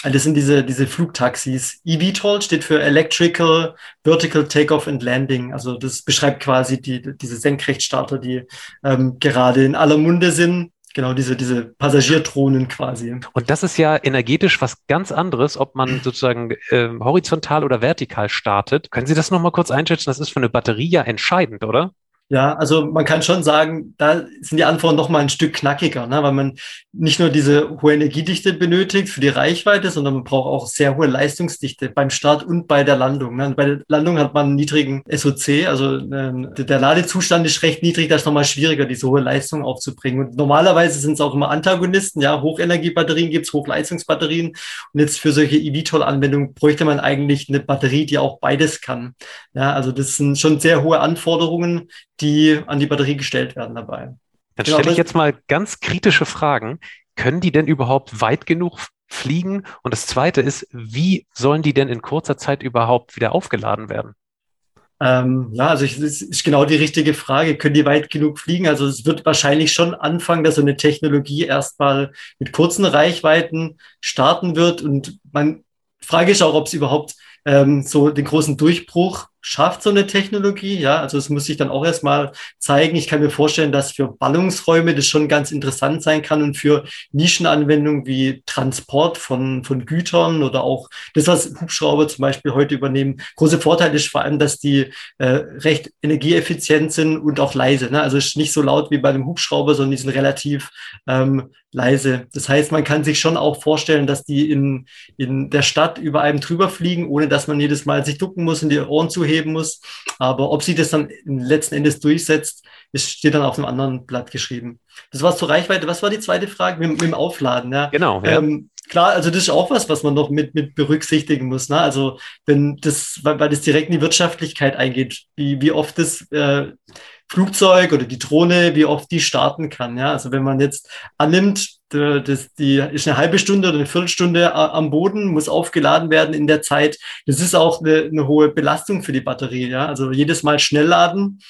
Das sind diese, diese Flugtaxis. eVTOL steht für Electrical Vertical Takeoff and Landing. Also das beschreibt quasi die, diese Senkrechtstarter, die ähm, gerade in aller Munde sind. Genau, diese, diese Passagierdrohnen quasi.
Und das ist ja energetisch was ganz anderes, ob man sozusagen äh, horizontal oder vertikal startet. Können Sie das nochmal kurz einschätzen? Das ist für eine Batterie ja entscheidend, oder?
Ja, also man kann schon sagen, da sind die Anforderungen noch mal ein Stück knackiger, ne? weil man nicht nur diese hohe Energiedichte benötigt für die Reichweite, sondern man braucht auch sehr hohe Leistungsdichte beim Start und bei der Landung. Ne? Bei der Landung hat man einen niedrigen SOC, also ähm, der Ladezustand ist recht niedrig, da ist nochmal schwieriger, diese hohe Leistung aufzubringen. Und normalerweise sind es auch immer Antagonisten, ja, Hochenergiebatterien gibt's, Hochleistungsbatterien. Und jetzt für solche eVTOL-Anwendungen bräuchte man eigentlich eine Batterie, die auch beides kann. Ja, also das sind schon sehr hohe Anforderungen, die an die Batterie gestellt werden dabei.
Dann genau, stelle ich jetzt mal ganz kritische Fragen. Können die denn überhaupt weit genug fliegen? Und das Zweite ist, wie sollen die denn in kurzer Zeit überhaupt wieder aufgeladen werden?
Ähm, ja, also ich, das ist genau die richtige Frage. Können die weit genug fliegen? Also es wird wahrscheinlich schon anfangen, dass so eine Technologie erstmal mit kurzen Reichweiten starten wird. Und man Frage ist auch, ob es überhaupt ähm, so den großen Durchbruch schafft so eine Technologie. Ja, also es muss sich dann auch erstmal zeigen. Ich kann mir vorstellen, dass für Ballungsräume das schon ganz interessant sein kann und für Nischenanwendungen wie Transport von, von Gütern oder auch das, was Hubschrauber zum Beispiel heute übernehmen. Große Vorteil ist vor allem, dass die äh, recht energieeffizient sind und auch leise. Ne? Also es ist nicht so laut wie bei einem Hubschrauber, sondern die sind relativ ähm, leise. Das heißt, man kann sich schon auch vorstellen, dass die in, in der Stadt über einem drüber fliegen, ohne dass man jedes Mal sich ducken muss und die Ohren zu heben muss. Aber ob sie das dann letzten Endes durchsetzt, ist, steht dann auf einem anderen Blatt geschrieben. Das war zur Reichweite. Was war die zweite Frage? Mit, mit dem Aufladen, ja.
Genau. Ja.
Ähm, klar, also das ist auch was, was man noch mit, mit berücksichtigen muss. Ne? Also wenn das, weil, weil das direkt in die Wirtschaftlichkeit eingeht, wie, wie oft das äh, Flugzeug oder die Drohne, wie oft die starten kann. Ja? Also wenn man jetzt annimmt, das, die ist eine halbe Stunde oder eine Viertelstunde am Boden, muss aufgeladen werden in der Zeit. Das ist auch eine, eine hohe Belastung für die Batterie. Ja? Also jedes Mal schnell laden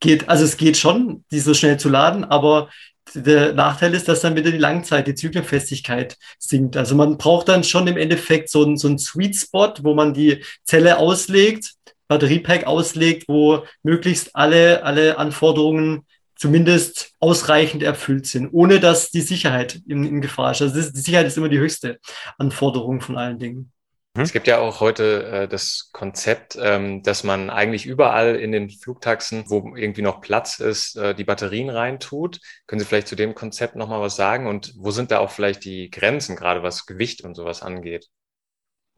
geht, also es geht schon, die so schnell zu laden, aber der Nachteil ist, dass dann wieder die Langzeit, die Zyklenfestigkeit sinkt. Also man braucht dann schon im Endeffekt so einen, so einen Sweet Spot, wo man die Zelle auslegt, Batteriepack auslegt, wo möglichst alle, alle Anforderungen zumindest ausreichend erfüllt sind, ohne dass die Sicherheit in, in Gefahr ist. Also ist, die Sicherheit ist immer die höchste Anforderung von allen Dingen.
Mhm. Es gibt ja auch heute äh, das Konzept, ähm, dass man eigentlich überall in den Flugtaxen, wo irgendwie noch Platz ist, äh, die Batterien reintut. Können Sie vielleicht zu dem Konzept nochmal was sagen? Und wo sind da auch vielleicht die Grenzen, gerade was Gewicht und sowas angeht?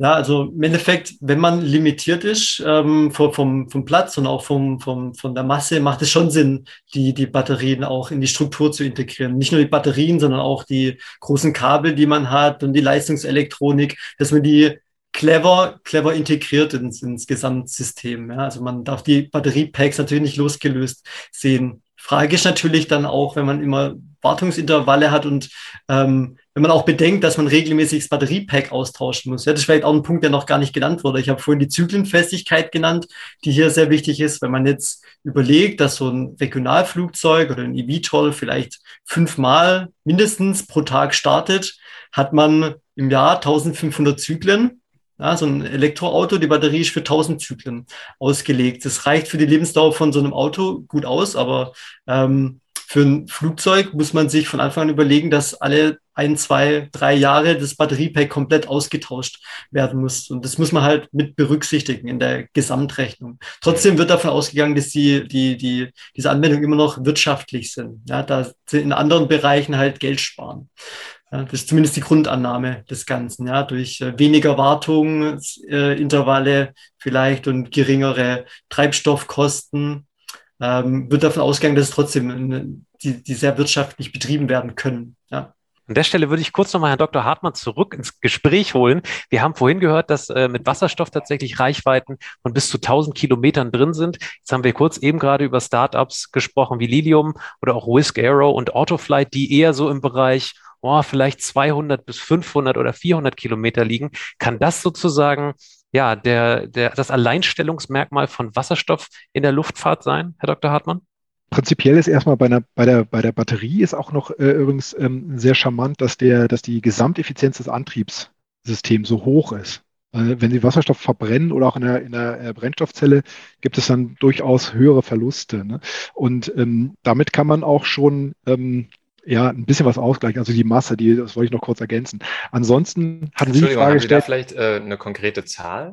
Ja, also im Endeffekt, wenn man limitiert ist ähm, vom, vom Platz und auch vom, vom, von der Masse, macht es schon Sinn, die, die Batterien auch in die Struktur zu integrieren. Nicht nur die Batterien, sondern auch die großen Kabel, die man hat und die Leistungselektronik, dass man die clever, clever integriert ins, ins Gesamtsystem. Ja? Also man darf die Batteriepacks natürlich nicht losgelöst sehen. Frage ist natürlich dann auch, wenn man immer Wartungsintervalle hat und ähm, wenn man auch bedenkt, dass man regelmäßig das Batteriepack austauschen muss. Ja, das ist vielleicht auch ein Punkt, der noch gar nicht genannt wurde. Ich habe vorhin die Zyklenfestigkeit genannt, die hier sehr wichtig ist. Wenn man jetzt überlegt, dass so ein Regionalflugzeug oder ein eVTOL vielleicht fünfmal mindestens pro Tag startet, hat man im Jahr 1500 Zyklen. Ja, so ein Elektroauto, die Batterie ist für 1000 Zyklen ausgelegt. Das reicht für die Lebensdauer von so einem Auto gut aus, aber ähm, für ein Flugzeug muss man sich von Anfang an überlegen, dass alle ein, zwei, drei Jahre das Batteriepack komplett ausgetauscht werden muss. Und das muss man halt mit berücksichtigen in der Gesamtrechnung. Trotzdem wird davon ausgegangen, dass die, die, die, diese Anwendungen immer noch wirtschaftlich sind. Ja, da sie in anderen Bereichen halt Geld sparen. Ja, das ist zumindest die Grundannahme des Ganzen, ja, durch äh, weniger Wartungsintervalle äh, vielleicht und geringere Treibstoffkosten ähm, wird davon ausgegangen, dass es trotzdem die, die sehr wirtschaftlich betrieben werden können. Ja.
An der Stelle würde ich kurz nochmal Herrn Dr. Hartmann zurück ins Gespräch holen. Wir haben vorhin gehört, dass äh, mit Wasserstoff tatsächlich Reichweiten von bis zu 1000 Kilometern drin sind. Jetzt haben wir kurz eben gerade über Startups gesprochen wie Lilium oder auch Whisk Aero und Autoflight, die eher so im Bereich oh, vielleicht 200 bis 500 oder 400 Kilometer liegen. Kann das sozusagen ja, der, der, das Alleinstellungsmerkmal von Wasserstoff in der Luftfahrt sein, Herr Dr. Hartmann?
Prinzipiell ist erstmal bei, einer, bei, der, bei der Batterie ist auch noch äh, übrigens ähm, sehr charmant, dass, der, dass die Gesamteffizienz des Antriebssystems so hoch ist. Wenn Sie Wasserstoff verbrennen oder auch in der, in der äh, Brennstoffzelle, gibt es dann durchaus höhere Verluste. Ne? Und ähm, damit kann man auch schon ähm, ja, ein bisschen was ausgleichen. Also die Masse, die, das wollte ich noch kurz ergänzen. Ansonsten hatten Sie die Frage
haben Sie da vielleicht äh, eine konkrete Zahl?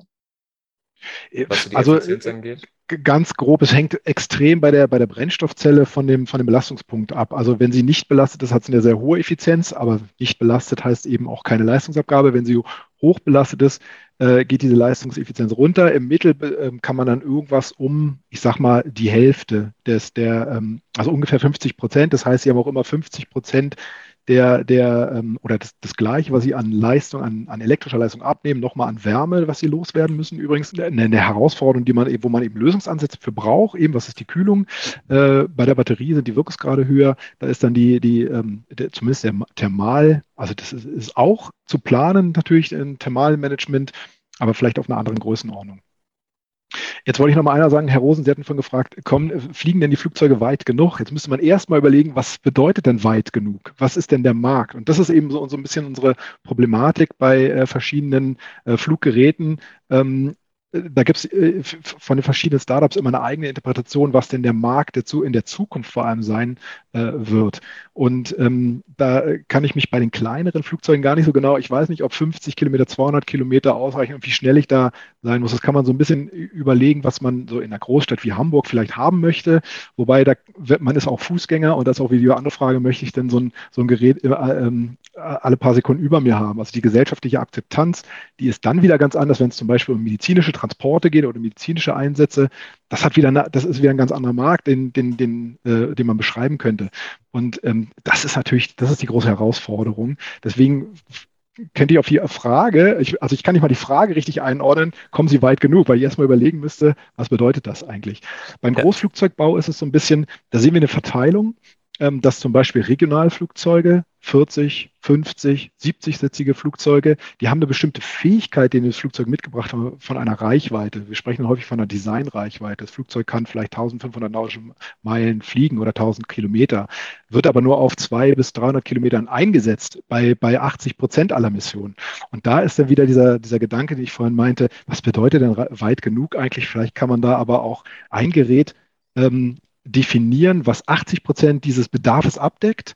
Äh, was die also, Effizienz angeht? Ganz grob, es hängt extrem bei der, bei der Brennstoffzelle von dem, von dem Belastungspunkt ab. Also wenn sie nicht belastet ist, hat sie eine sehr hohe Effizienz, aber nicht belastet heißt eben auch keine Leistungsabgabe. Wenn sie hoch belastet ist, äh, geht diese Leistungseffizienz runter. Im Mittel äh, kann man dann irgendwas um, ich sag mal, die Hälfte des, der, ähm, also ungefähr 50 Prozent. Das heißt, sie haben auch immer 50 Prozent der, der ähm, oder das, das Gleiche, was sie an Leistung, an, an elektrischer Leistung abnehmen, nochmal an Wärme, was sie loswerden müssen. Übrigens eine, eine Herausforderung, die man, wo man eben Lösungsansätze für braucht, eben was ist die Kühlung. Äh, bei der Batterie sind die Wirkungsgrade höher. Da ist dann die, die ähm, der, zumindest der Thermal, also das ist, ist auch zu planen, natürlich ein Thermalmanagement, aber vielleicht auf einer anderen Größenordnung. Jetzt wollte ich noch mal einer sagen, Herr Rosen, Sie hatten vorhin gefragt, kommen, fliegen denn die Flugzeuge weit genug? Jetzt müsste man erstmal überlegen, was bedeutet denn weit genug? Was ist denn der Markt? Und das ist eben so, so ein bisschen unsere Problematik bei äh, verschiedenen äh, Fluggeräten. Ähm, da gibt es äh, von den verschiedenen Startups immer eine eigene Interpretation, was denn der Markt dazu in der Zukunft vor allem sein äh, wird. Und ähm, da kann ich mich bei den kleineren Flugzeugen gar nicht so genau, ich weiß nicht, ob 50 Kilometer, 200 Kilometer ausreichen und wie schnell ich da sein muss. Das kann man so ein bisschen überlegen, was man so in einer Großstadt wie Hamburg vielleicht haben möchte. Wobei da wird, man ist auch Fußgänger und das ist auch wie die andere Frage, möchte ich denn so ein, so ein Gerät äh, ähm, alle paar Sekunden über mir haben? Also die gesellschaftliche Akzeptanz, die ist dann wieder ganz anders, wenn es zum Beispiel um medizinische Transporte geht oder medizinische Einsätze. Das hat wieder, das ist wieder ein ganz anderer Markt, den, den, den, äh, den man beschreiben könnte. Und ähm, das ist natürlich, das ist die große Herausforderung. Deswegen könnte ich auf die Frage, ich, also ich kann nicht mal die Frage richtig einordnen, kommen Sie weit genug, weil ich erstmal überlegen müsste, was bedeutet das eigentlich? Beim Großflugzeugbau ist es so ein bisschen, da sehen wir eine Verteilung ähm, dass zum Beispiel Regionalflugzeuge, 40, 50, 70-sitzige Flugzeuge, die haben eine bestimmte Fähigkeit, die das Flugzeug mitgebracht hat, von einer Reichweite. Wir sprechen häufig von einer Designreichweite. Das Flugzeug kann vielleicht 1500 nautische Meilen fliegen oder 1000 Kilometer, wird aber nur auf 200 bis 300 Kilometern eingesetzt bei, bei 80 Prozent aller Missionen. Und da ist dann wieder dieser, dieser Gedanke, den ich vorhin meinte, was bedeutet denn weit genug eigentlich? Vielleicht kann man da aber auch ein Gerät ähm, definieren, was 80 Prozent dieses Bedarfs abdeckt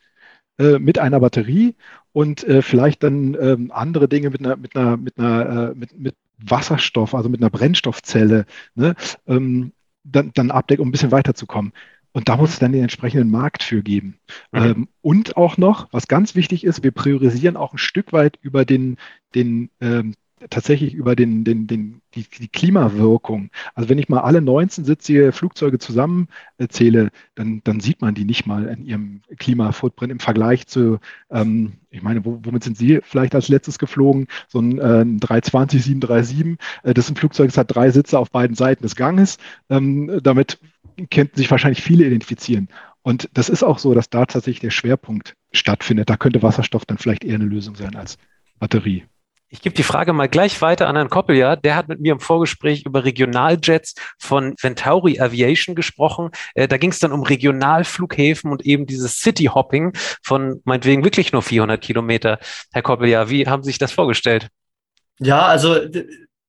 äh, mit einer Batterie und äh, vielleicht dann ähm, andere Dinge mit einer, mit einer, mit einer, äh, mit, mit Wasserstoff, also mit einer Brennstoffzelle, ne, ähm, dann, dann abdeckt, um ein bisschen weiterzukommen. Und da muss es dann den entsprechenden Markt für geben. Mhm. Ähm, und auch noch, was ganz wichtig ist, wir priorisieren auch ein Stück weit über den, den ähm, tatsächlich über den, den, den, die, die Klimawirkung. Also wenn ich mal alle 19-sitzige Flugzeuge zusammenzähle, dann, dann sieht man die nicht mal in ihrem Klimafootprint im Vergleich zu, ähm, ich meine, womit sind Sie vielleicht als letztes geflogen? So ein, äh, 320, 737. Äh, das ist ein Flugzeug, das hat drei Sitze auf beiden Seiten des Ganges. Ähm, damit könnten sich wahrscheinlich viele identifizieren. Und das ist auch so, dass da tatsächlich der Schwerpunkt stattfindet. Da könnte Wasserstoff dann vielleicht eher eine Lösung sein als Batterie.
Ich gebe die Frage mal gleich weiter an Herrn Koppeljahr. Der hat mit mir im Vorgespräch über Regionaljets von Ventauri Aviation gesprochen. Äh, da ging es dann um Regionalflughäfen und eben dieses City-Hopping von meinetwegen wirklich nur 400 Kilometer. Herr Koppeljahr, wie haben Sie sich das vorgestellt?
Ja, also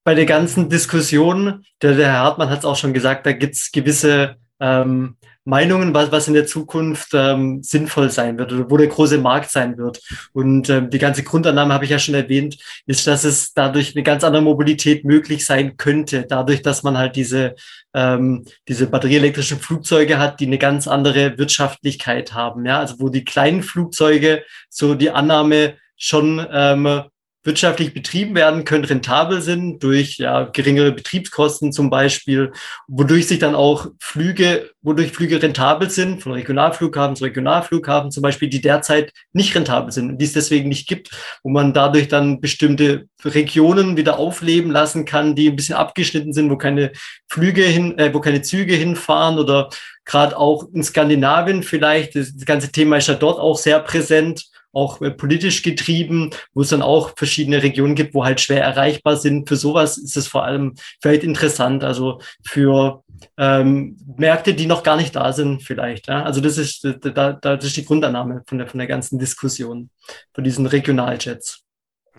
bei der ganzen Diskussion, der, der Herr Hartmann hat es auch schon gesagt, da gibt es gewisse ähm, Meinungen, was, was in der Zukunft ähm, sinnvoll sein wird oder wo der große Markt sein wird. Und ähm, die ganze Grundannahme habe ich ja schon erwähnt, ist, dass es dadurch eine ganz andere Mobilität möglich sein könnte, dadurch, dass man halt diese, ähm, diese batterieelektrischen Flugzeuge hat, die eine ganz andere Wirtschaftlichkeit haben. Ja, also wo die kleinen Flugzeuge so die Annahme schon ähm, wirtschaftlich betrieben werden können, rentabel sind durch ja, geringere Betriebskosten zum Beispiel, wodurch sich dann auch Flüge, wodurch Flüge rentabel sind, von Regionalflughafen zu Regionalflughafen zum Beispiel, die derzeit nicht rentabel sind und die es deswegen nicht gibt, wo man dadurch dann bestimmte Regionen wieder aufleben lassen kann, die ein bisschen abgeschnitten sind, wo keine Flüge hin, äh, wo keine Züge hinfahren oder gerade auch in Skandinavien vielleicht, das ganze Thema ist ja dort auch sehr präsent, auch äh, politisch getrieben, wo es dann auch verschiedene Regionen gibt, wo halt schwer erreichbar sind. Für sowas ist es vor allem vielleicht interessant, also für ähm, Märkte, die noch gar nicht da sind, vielleicht. Ja? Also das ist, da, das ist die Grundannahme von der, von der ganzen Diskussion, von diesen Regionaljets.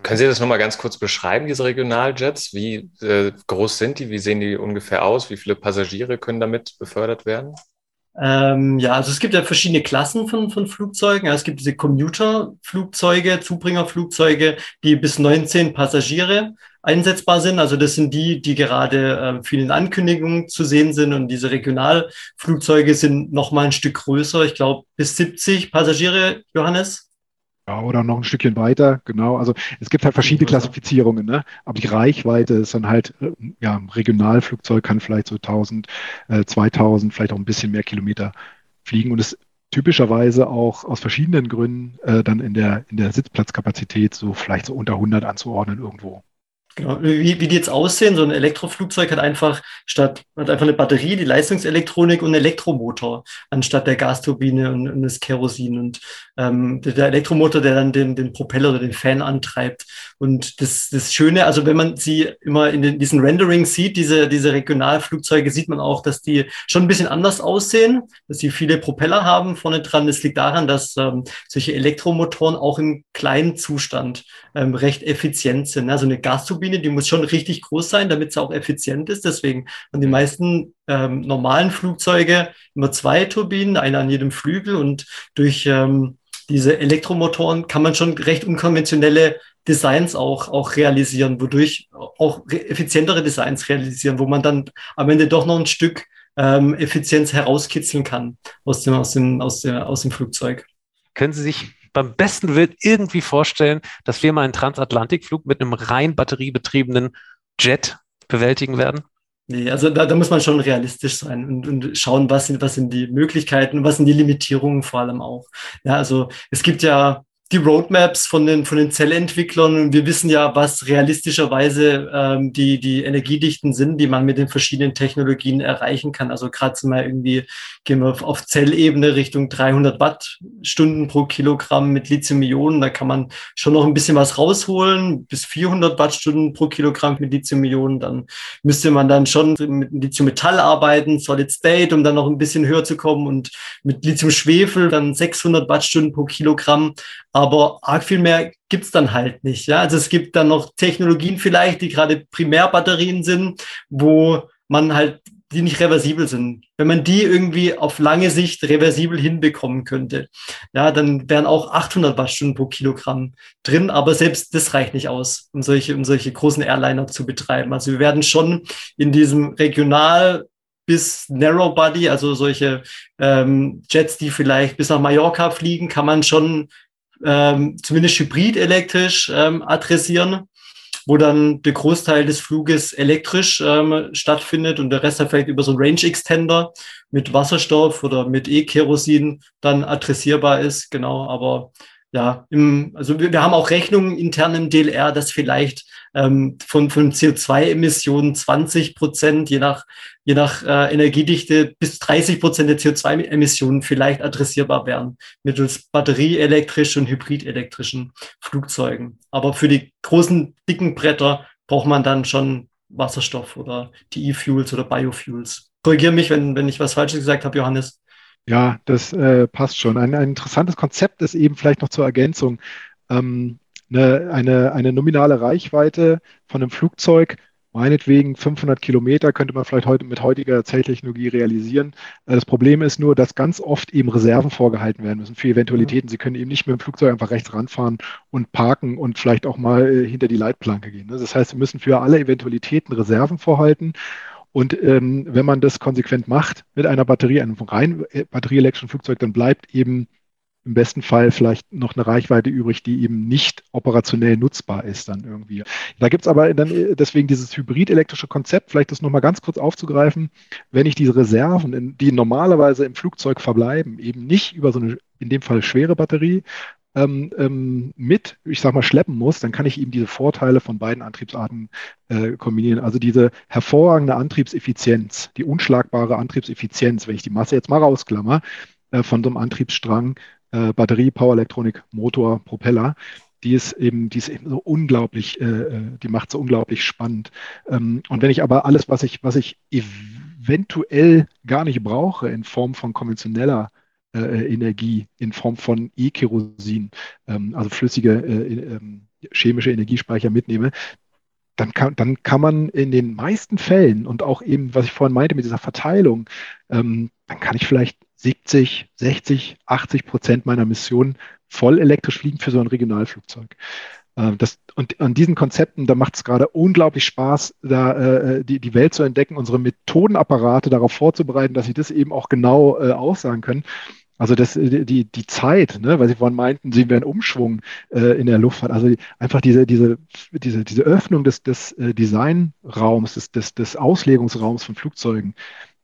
Können Sie das nochmal ganz kurz beschreiben, diese Regionaljets? Wie äh, groß sind die? Wie sehen die ungefähr aus? Wie viele Passagiere können damit befördert werden?
Ähm, ja, also es gibt ja verschiedene Klassen von, von Flugzeugen. Ja, es gibt diese Commuter-Flugzeuge, Zubringerflugzeuge, die bis 19 Passagiere einsetzbar sind. Also das sind die, die gerade äh, vielen Ankündigungen zu sehen sind. Und diese Regionalflugzeuge sind noch mal ein Stück größer. Ich glaube bis 70 Passagiere, Johannes.
Ja, oder noch ein Stückchen weiter, genau. Also es gibt halt verschiedene Klassifizierungen, ne? aber die Reichweite ist dann halt, äh, ja, ein Regionalflugzeug kann vielleicht so 1000, äh, 2000, vielleicht auch ein bisschen mehr Kilometer fliegen und es typischerweise auch aus verschiedenen Gründen äh, dann in der, in der Sitzplatzkapazität so vielleicht so unter 100 anzuordnen irgendwo.
Genau. Wie, wie die jetzt aussehen, so ein Elektroflugzeug hat einfach statt, hat einfach eine Batterie, die Leistungselektronik und einen Elektromotor, anstatt der Gasturbine und, und das Kerosin. Und ähm, der Elektromotor, der dann den, den Propeller oder den Fan antreibt. Und das, das Schöne, also wenn man sie immer in den, diesen Rendering sieht, diese, diese Regionalflugzeuge, sieht man auch, dass die schon ein bisschen anders aussehen, dass sie viele Propeller haben vorne dran. Das liegt daran, dass ähm, solche Elektromotoren auch im kleinen Zustand ähm, recht effizient sind. Also eine Gasturbine, die muss schon richtig groß sein, damit sie auch effizient ist. Deswegen und die meisten ähm, normalen Flugzeuge immer zwei Turbinen, eine an jedem Flügel und durch ähm, diese Elektromotoren kann man schon recht unkonventionelle Designs auch, auch realisieren, wodurch auch effizientere Designs realisieren, wo man dann am Ende doch noch ein Stück ähm, Effizienz herauskitzeln kann aus dem, aus, dem, aus, der, aus dem Flugzeug.
Können Sie sich beim besten Willen irgendwie vorstellen, dass wir mal einen Transatlantikflug mit einem rein batteriebetriebenen Jet bewältigen werden?
Nee, also da, da muss man schon realistisch sein und, und schauen, was sind, was sind die Möglichkeiten, was sind die Limitierungen vor allem auch. Ja, also es gibt ja die Roadmaps von den, von den Zellentwicklern. Wir wissen ja, was realistischerweise ähm, die, die Energiedichten sind, die man mit den verschiedenen Technologien erreichen kann. Also gerade mal irgendwie gehen wir auf, Zellebene Richtung 300 Wattstunden pro Kilogramm mit Lithium-Ionen. Da kann man schon noch ein bisschen was rausholen, bis 400 Wattstunden pro Kilogramm mit Lithium-Ionen. Dann müsste man dann schon mit Lithium-Metall arbeiten, Solid State, um dann noch ein bisschen höher zu kommen und mit Lithium-Schwefel dann 600 Wattstunden pro Kilogramm. Arg viel mehr gibt's dann halt nicht. Ja? Also es gibt dann noch Technologien vielleicht, die gerade Primärbatterien sind, wo man halt die nicht reversibel sind. Wenn man die irgendwie auf lange Sicht reversibel hinbekommen könnte, ja, dann wären auch 800 Wattstunden pro Kilogramm drin. Aber selbst das reicht nicht aus, um solche, um solche großen Airliner zu betreiben. Also wir werden schon in diesem regional bis Narrow Body, also solche ähm, Jets, die vielleicht bis nach Mallorca fliegen, kann man schon ähm, zumindest hybrid elektrisch ähm, adressieren, wo dann der Großteil des Fluges elektrisch ähm, stattfindet und der Rest vielleicht über so einen Range Extender mit Wasserstoff oder mit E-Kerosin dann adressierbar ist. Genau, aber ja, im, also wir, wir haben auch Rechnungen intern im DLR, dass vielleicht ähm, von, von CO2-Emissionen 20 Prozent, je nach, je nach äh, Energiedichte, bis 30 Prozent der CO2-Emissionen vielleicht adressierbar wären mittels batterieelektrischen und hybridelektrischen Flugzeugen. Aber für die großen, dicken Bretter braucht man dann schon Wasserstoff oder die E-Fuels oder Biofuels. Korrigiere mich, wenn, wenn ich was Falsches gesagt habe, Johannes.
Ja, das äh, passt schon. Ein, ein interessantes Konzept ist eben vielleicht noch zur Ergänzung. Ähm, eine, eine, eine nominale Reichweite von einem Flugzeug, meinetwegen 500 Kilometer, könnte man vielleicht heute mit heutiger Zelltechnologie realisieren. Äh, das Problem ist nur, dass ganz oft eben Reserven vorgehalten werden müssen für Eventualitäten. Sie können eben nicht mit dem Flugzeug einfach rechts ranfahren und parken und vielleicht auch mal äh, hinter die Leitplanke gehen. Ne? Das heißt, Sie müssen für alle Eventualitäten Reserven vorhalten. Und ähm, wenn man das konsequent macht mit einer Batterie, einem rein äh, batterieelektrischen Flugzeug, dann bleibt eben im besten Fall vielleicht noch eine Reichweite übrig, die eben nicht operationell nutzbar ist dann irgendwie. Da gibt es aber dann äh, deswegen dieses hybrid-elektrische Konzept, vielleicht das nochmal ganz kurz aufzugreifen, wenn ich diese Reserven, die normalerweise im Flugzeug verbleiben, eben nicht über so eine, in dem Fall schwere Batterie, ähm, ähm, mit, ich sag mal, schleppen muss, dann kann ich eben diese Vorteile von beiden Antriebsarten äh, kombinieren. Also diese hervorragende Antriebseffizienz, die unschlagbare Antriebseffizienz, wenn ich die Masse jetzt mal rausklammer, äh, von so einem Antriebsstrang, äh, Batterie, Powerelektronik, Motor, Propeller, die ist eben, die ist eben so unglaublich, äh, äh, die macht so unglaublich spannend. Ähm, und wenn ich aber alles, was ich, was ich eventuell gar nicht brauche in Form von konventioneller äh, Energie, in Form von E-Kerosin, ähm, also flüssige äh, ähm, chemische Energiespeicher mitnehme, dann kann, dann kann man in den meisten Fällen und auch eben, was ich vorhin meinte mit dieser Verteilung, ähm, dann kann ich vielleicht 70, 60, 80 Prozent meiner Mission voll elektrisch fliegen für so ein Regionalflugzeug. Äh, das, und an diesen Konzepten, da macht es gerade unglaublich Spaß, da äh, die, die Welt zu entdecken, unsere Methodenapparate darauf vorzubereiten, dass sie das eben auch genau äh, aussagen können. Also das, die, die Zeit, ne, weil Sie vorhin meinten, Sie wären Umschwung äh, in der Luftfahrt. Also die, einfach diese, diese, diese, diese Öffnung des, des äh, Designraums, des, des, des Auslegungsraums von Flugzeugen,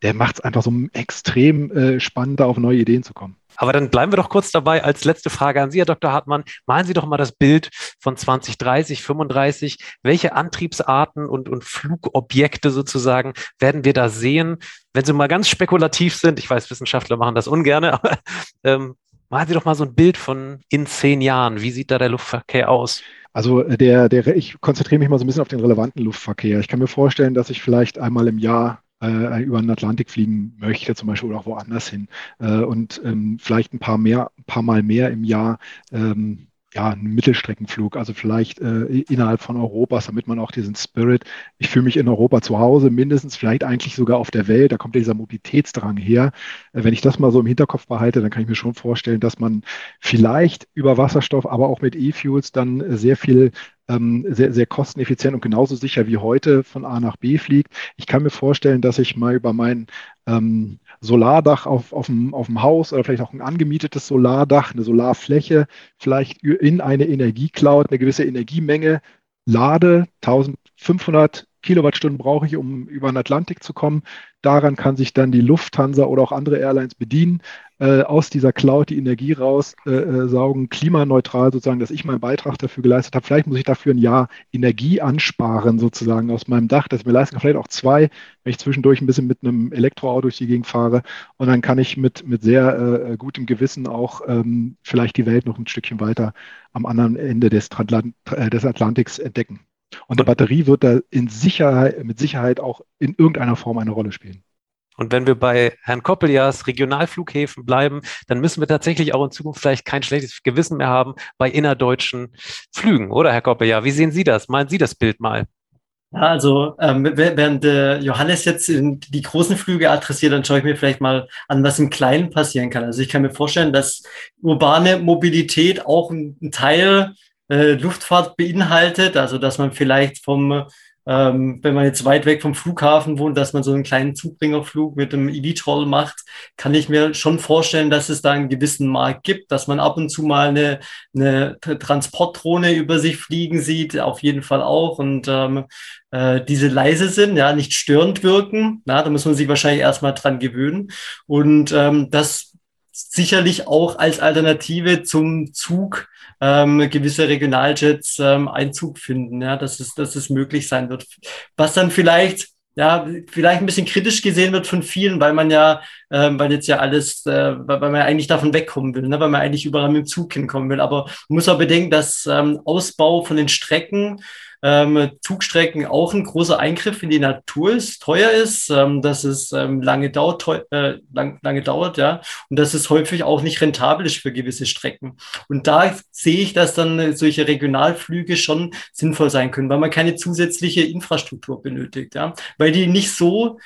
der macht es einfach so extrem äh, spannend, da auf neue Ideen zu kommen.
Aber dann bleiben wir doch kurz dabei. Als letzte Frage an Sie, Herr Dr. Hartmann. Malen Sie doch mal das Bild von 2030, 35. Welche Antriebsarten und, und Flugobjekte sozusagen werden wir da sehen? Wenn Sie mal ganz spekulativ sind, ich weiß, Wissenschaftler machen das ungern, aber ähm, malen Sie doch mal so ein Bild von in zehn Jahren. Wie sieht da der Luftverkehr aus?
Also äh, der, der, ich konzentriere mich mal so ein bisschen auf den relevanten Luftverkehr. Ich kann mir vorstellen, dass ich vielleicht einmal im Jahr äh, über den Atlantik fliegen möchte, zum Beispiel oder auch woanders hin. Äh, und ähm, vielleicht ein paar mehr, ein paar Mal mehr im Jahr ähm, ja, einen Mittelstreckenflug, also vielleicht äh, innerhalb von Europas, damit man auch diesen Spirit, ich fühle mich in Europa zu Hause, mindestens vielleicht eigentlich sogar auf der Welt, da kommt dieser Mobilitätsdrang her. Äh, wenn ich das mal so im Hinterkopf behalte, dann kann ich mir schon vorstellen, dass man vielleicht über Wasserstoff, aber auch mit E-Fuels dann sehr viel ähm, sehr, sehr kosteneffizient und genauso sicher wie heute von A nach B fliegt. Ich kann mir vorstellen, dass ich mal über mein ähm, Solardach auf, auf, dem, auf dem Haus oder vielleicht auch ein angemietetes Solardach, eine Solarfläche, vielleicht in eine Energiecloud eine gewisse Energiemenge lade, 1500 Kilowattstunden brauche ich, um über den Atlantik zu kommen. Daran kann sich dann die Lufthansa oder auch andere Airlines bedienen, äh, aus dieser Cloud die Energie raussaugen, äh, klimaneutral sozusagen, dass ich meinen Beitrag dafür geleistet habe. Vielleicht muss ich dafür ein Jahr Energie ansparen sozusagen aus meinem Dach, dass ich mir leisten kann, vielleicht auch zwei, wenn ich zwischendurch ein bisschen mit einem Elektroauto durch die Gegend fahre. Und dann kann ich mit, mit sehr äh, gutem Gewissen auch ähm, vielleicht die Welt noch ein Stückchen weiter am anderen Ende des, Atlant äh, des Atlantiks entdecken. Und die Batterie wird da in Sicherheit, mit Sicherheit auch in irgendeiner Form eine Rolle spielen.
Und wenn wir bei Herrn Koppeljahrs Regionalflughäfen bleiben, dann müssen wir tatsächlich auch in Zukunft vielleicht kein schlechtes Gewissen mehr haben bei innerdeutschen Flügen, oder Herr Koppeljahr? Wie sehen Sie das? Malen Sie das Bild mal?
Ja, also ähm, während äh, Johannes jetzt die großen Flüge adressiert, dann schaue ich mir vielleicht mal an, was im Kleinen passieren kann. Also ich kann mir vorstellen, dass urbane Mobilität auch ein Teil äh, Luftfahrt beinhaltet, also dass man vielleicht vom ähm, wenn man jetzt weit weg vom Flughafen wohnt, dass man so einen kleinen Zubringerflug mit einem eVTOL macht, kann ich mir schon vorstellen, dass es da einen gewissen Markt gibt, dass man ab und zu mal eine, eine Transportdrohne über sich fliegen sieht, auf jeden Fall auch. Und ähm, äh, diese leise sind, ja, nicht störend wirken. Na, da muss man sich wahrscheinlich erstmal dran gewöhnen. Und ähm, das sicherlich auch als Alternative zum Zug ähm, gewisse Regionaljets ähm, Einzug finden, ja, dass es, dass es möglich sein wird. Was dann vielleicht ja, vielleicht ein bisschen kritisch gesehen wird von vielen, weil man ja, ähm, weil jetzt ja alles, äh, weil man eigentlich davon wegkommen will, ne? weil man eigentlich überall mit dem Zug hinkommen will. Aber man muss auch bedenken, dass ähm, Ausbau von den Strecken ähm, Zugstrecken auch ein großer Eingriff in die Natur ist, teuer ist, ähm, dass es ähm, lange, dauert, äh, lang, lange dauert, ja, und dass es häufig auch nicht rentabel ist für gewisse Strecken. Und da sehe ich, dass dann solche Regionalflüge schon sinnvoll sein können, weil man keine zusätzliche Infrastruktur benötigt, ja, weil die nicht so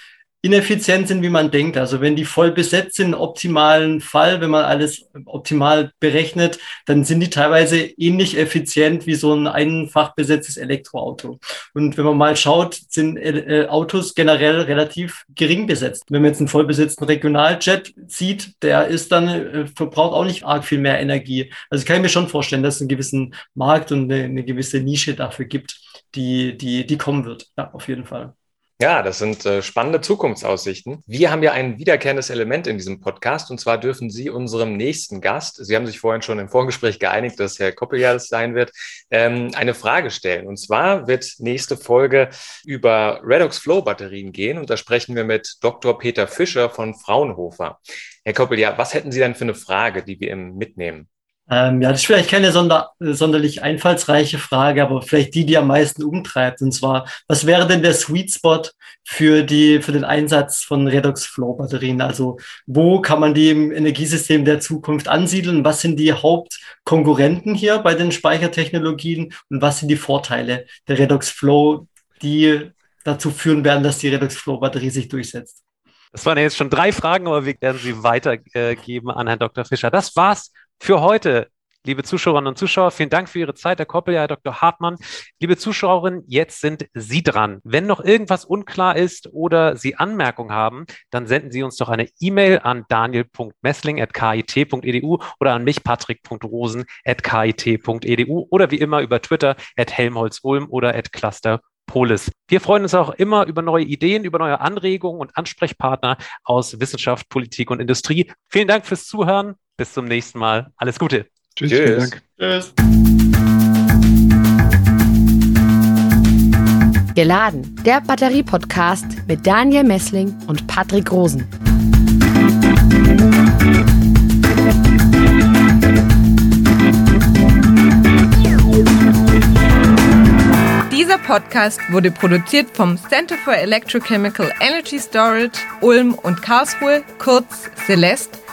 ineffizient sind, wie man denkt. Also wenn die voll besetzt sind, im optimalen Fall, wenn man alles optimal berechnet, dann sind die teilweise ähnlich effizient wie so ein einfach besetztes Elektroauto. Und wenn man mal schaut, sind äh, Autos generell relativ gering besetzt. Wenn man jetzt einen voll besetzten Regionaljet sieht, der ist dann, äh, verbraucht auch nicht arg viel mehr Energie. Also kann ich mir schon vorstellen, dass es einen gewissen Markt und eine, eine gewisse Nische dafür gibt, die, die, die kommen wird. Ja, auf jeden Fall.
Ja, das sind äh, spannende Zukunftsaussichten. Wir haben ja ein wiederkehrendes Element in diesem Podcast und zwar dürfen Sie unserem nächsten Gast, Sie haben sich vorhin schon im Vorgespräch geeinigt, dass Herr Koppeljahr das sein wird, ähm, eine Frage stellen. Und zwar wird nächste Folge über Redox Flow Batterien gehen und da sprechen wir mit Dr. Peter Fischer von Fraunhofer. Herr Koppeljahr, was hätten Sie denn für eine Frage, die wir ihm mitnehmen?
Ähm, ja, das ist vielleicht keine sonder, sonderlich einfallsreiche Frage, aber vielleicht die, die am meisten umtreibt. Und zwar, was wäre denn der Sweet Spot für die, für den Einsatz von Redox Flow Batterien? Also, wo kann man die im Energiesystem der Zukunft ansiedeln? Was sind die Hauptkonkurrenten hier bei den Speichertechnologien? Und was sind die Vorteile der Redox Flow, die dazu führen werden, dass die Redox Flow Batterie sich durchsetzt?
Das waren jetzt schon drei Fragen, aber wir werden sie weitergeben an Herrn Dr. Fischer. Das war's für heute. Liebe Zuschauerinnen und Zuschauer, vielen Dank für Ihre Zeit, Herr Koppel, Herr Dr. Hartmann. Liebe Zuschauerinnen, jetzt sind Sie dran. Wenn noch irgendwas unklar ist oder Sie Anmerkungen haben, dann senden Sie uns doch eine E-Mail an daniel.messling.kit.edu oder an mich, patrick.rosen.kit.edu oder wie immer über Twitter at helmholtz-ulm oder at cluster Polis. Wir freuen uns auch immer über neue Ideen, über neue Anregungen und Ansprechpartner aus Wissenschaft, Politik und Industrie. Vielen Dank fürs Zuhören. Bis zum nächsten Mal. Alles Gute.
Tschüss. Tschüss. Tschüss.
Geladen, der Batterie-Podcast mit Daniel Messling und Patrick Rosen.
Dieser Podcast wurde produziert vom Center for Electrochemical Energy Storage Ulm und Karlsruhe, kurz Celeste,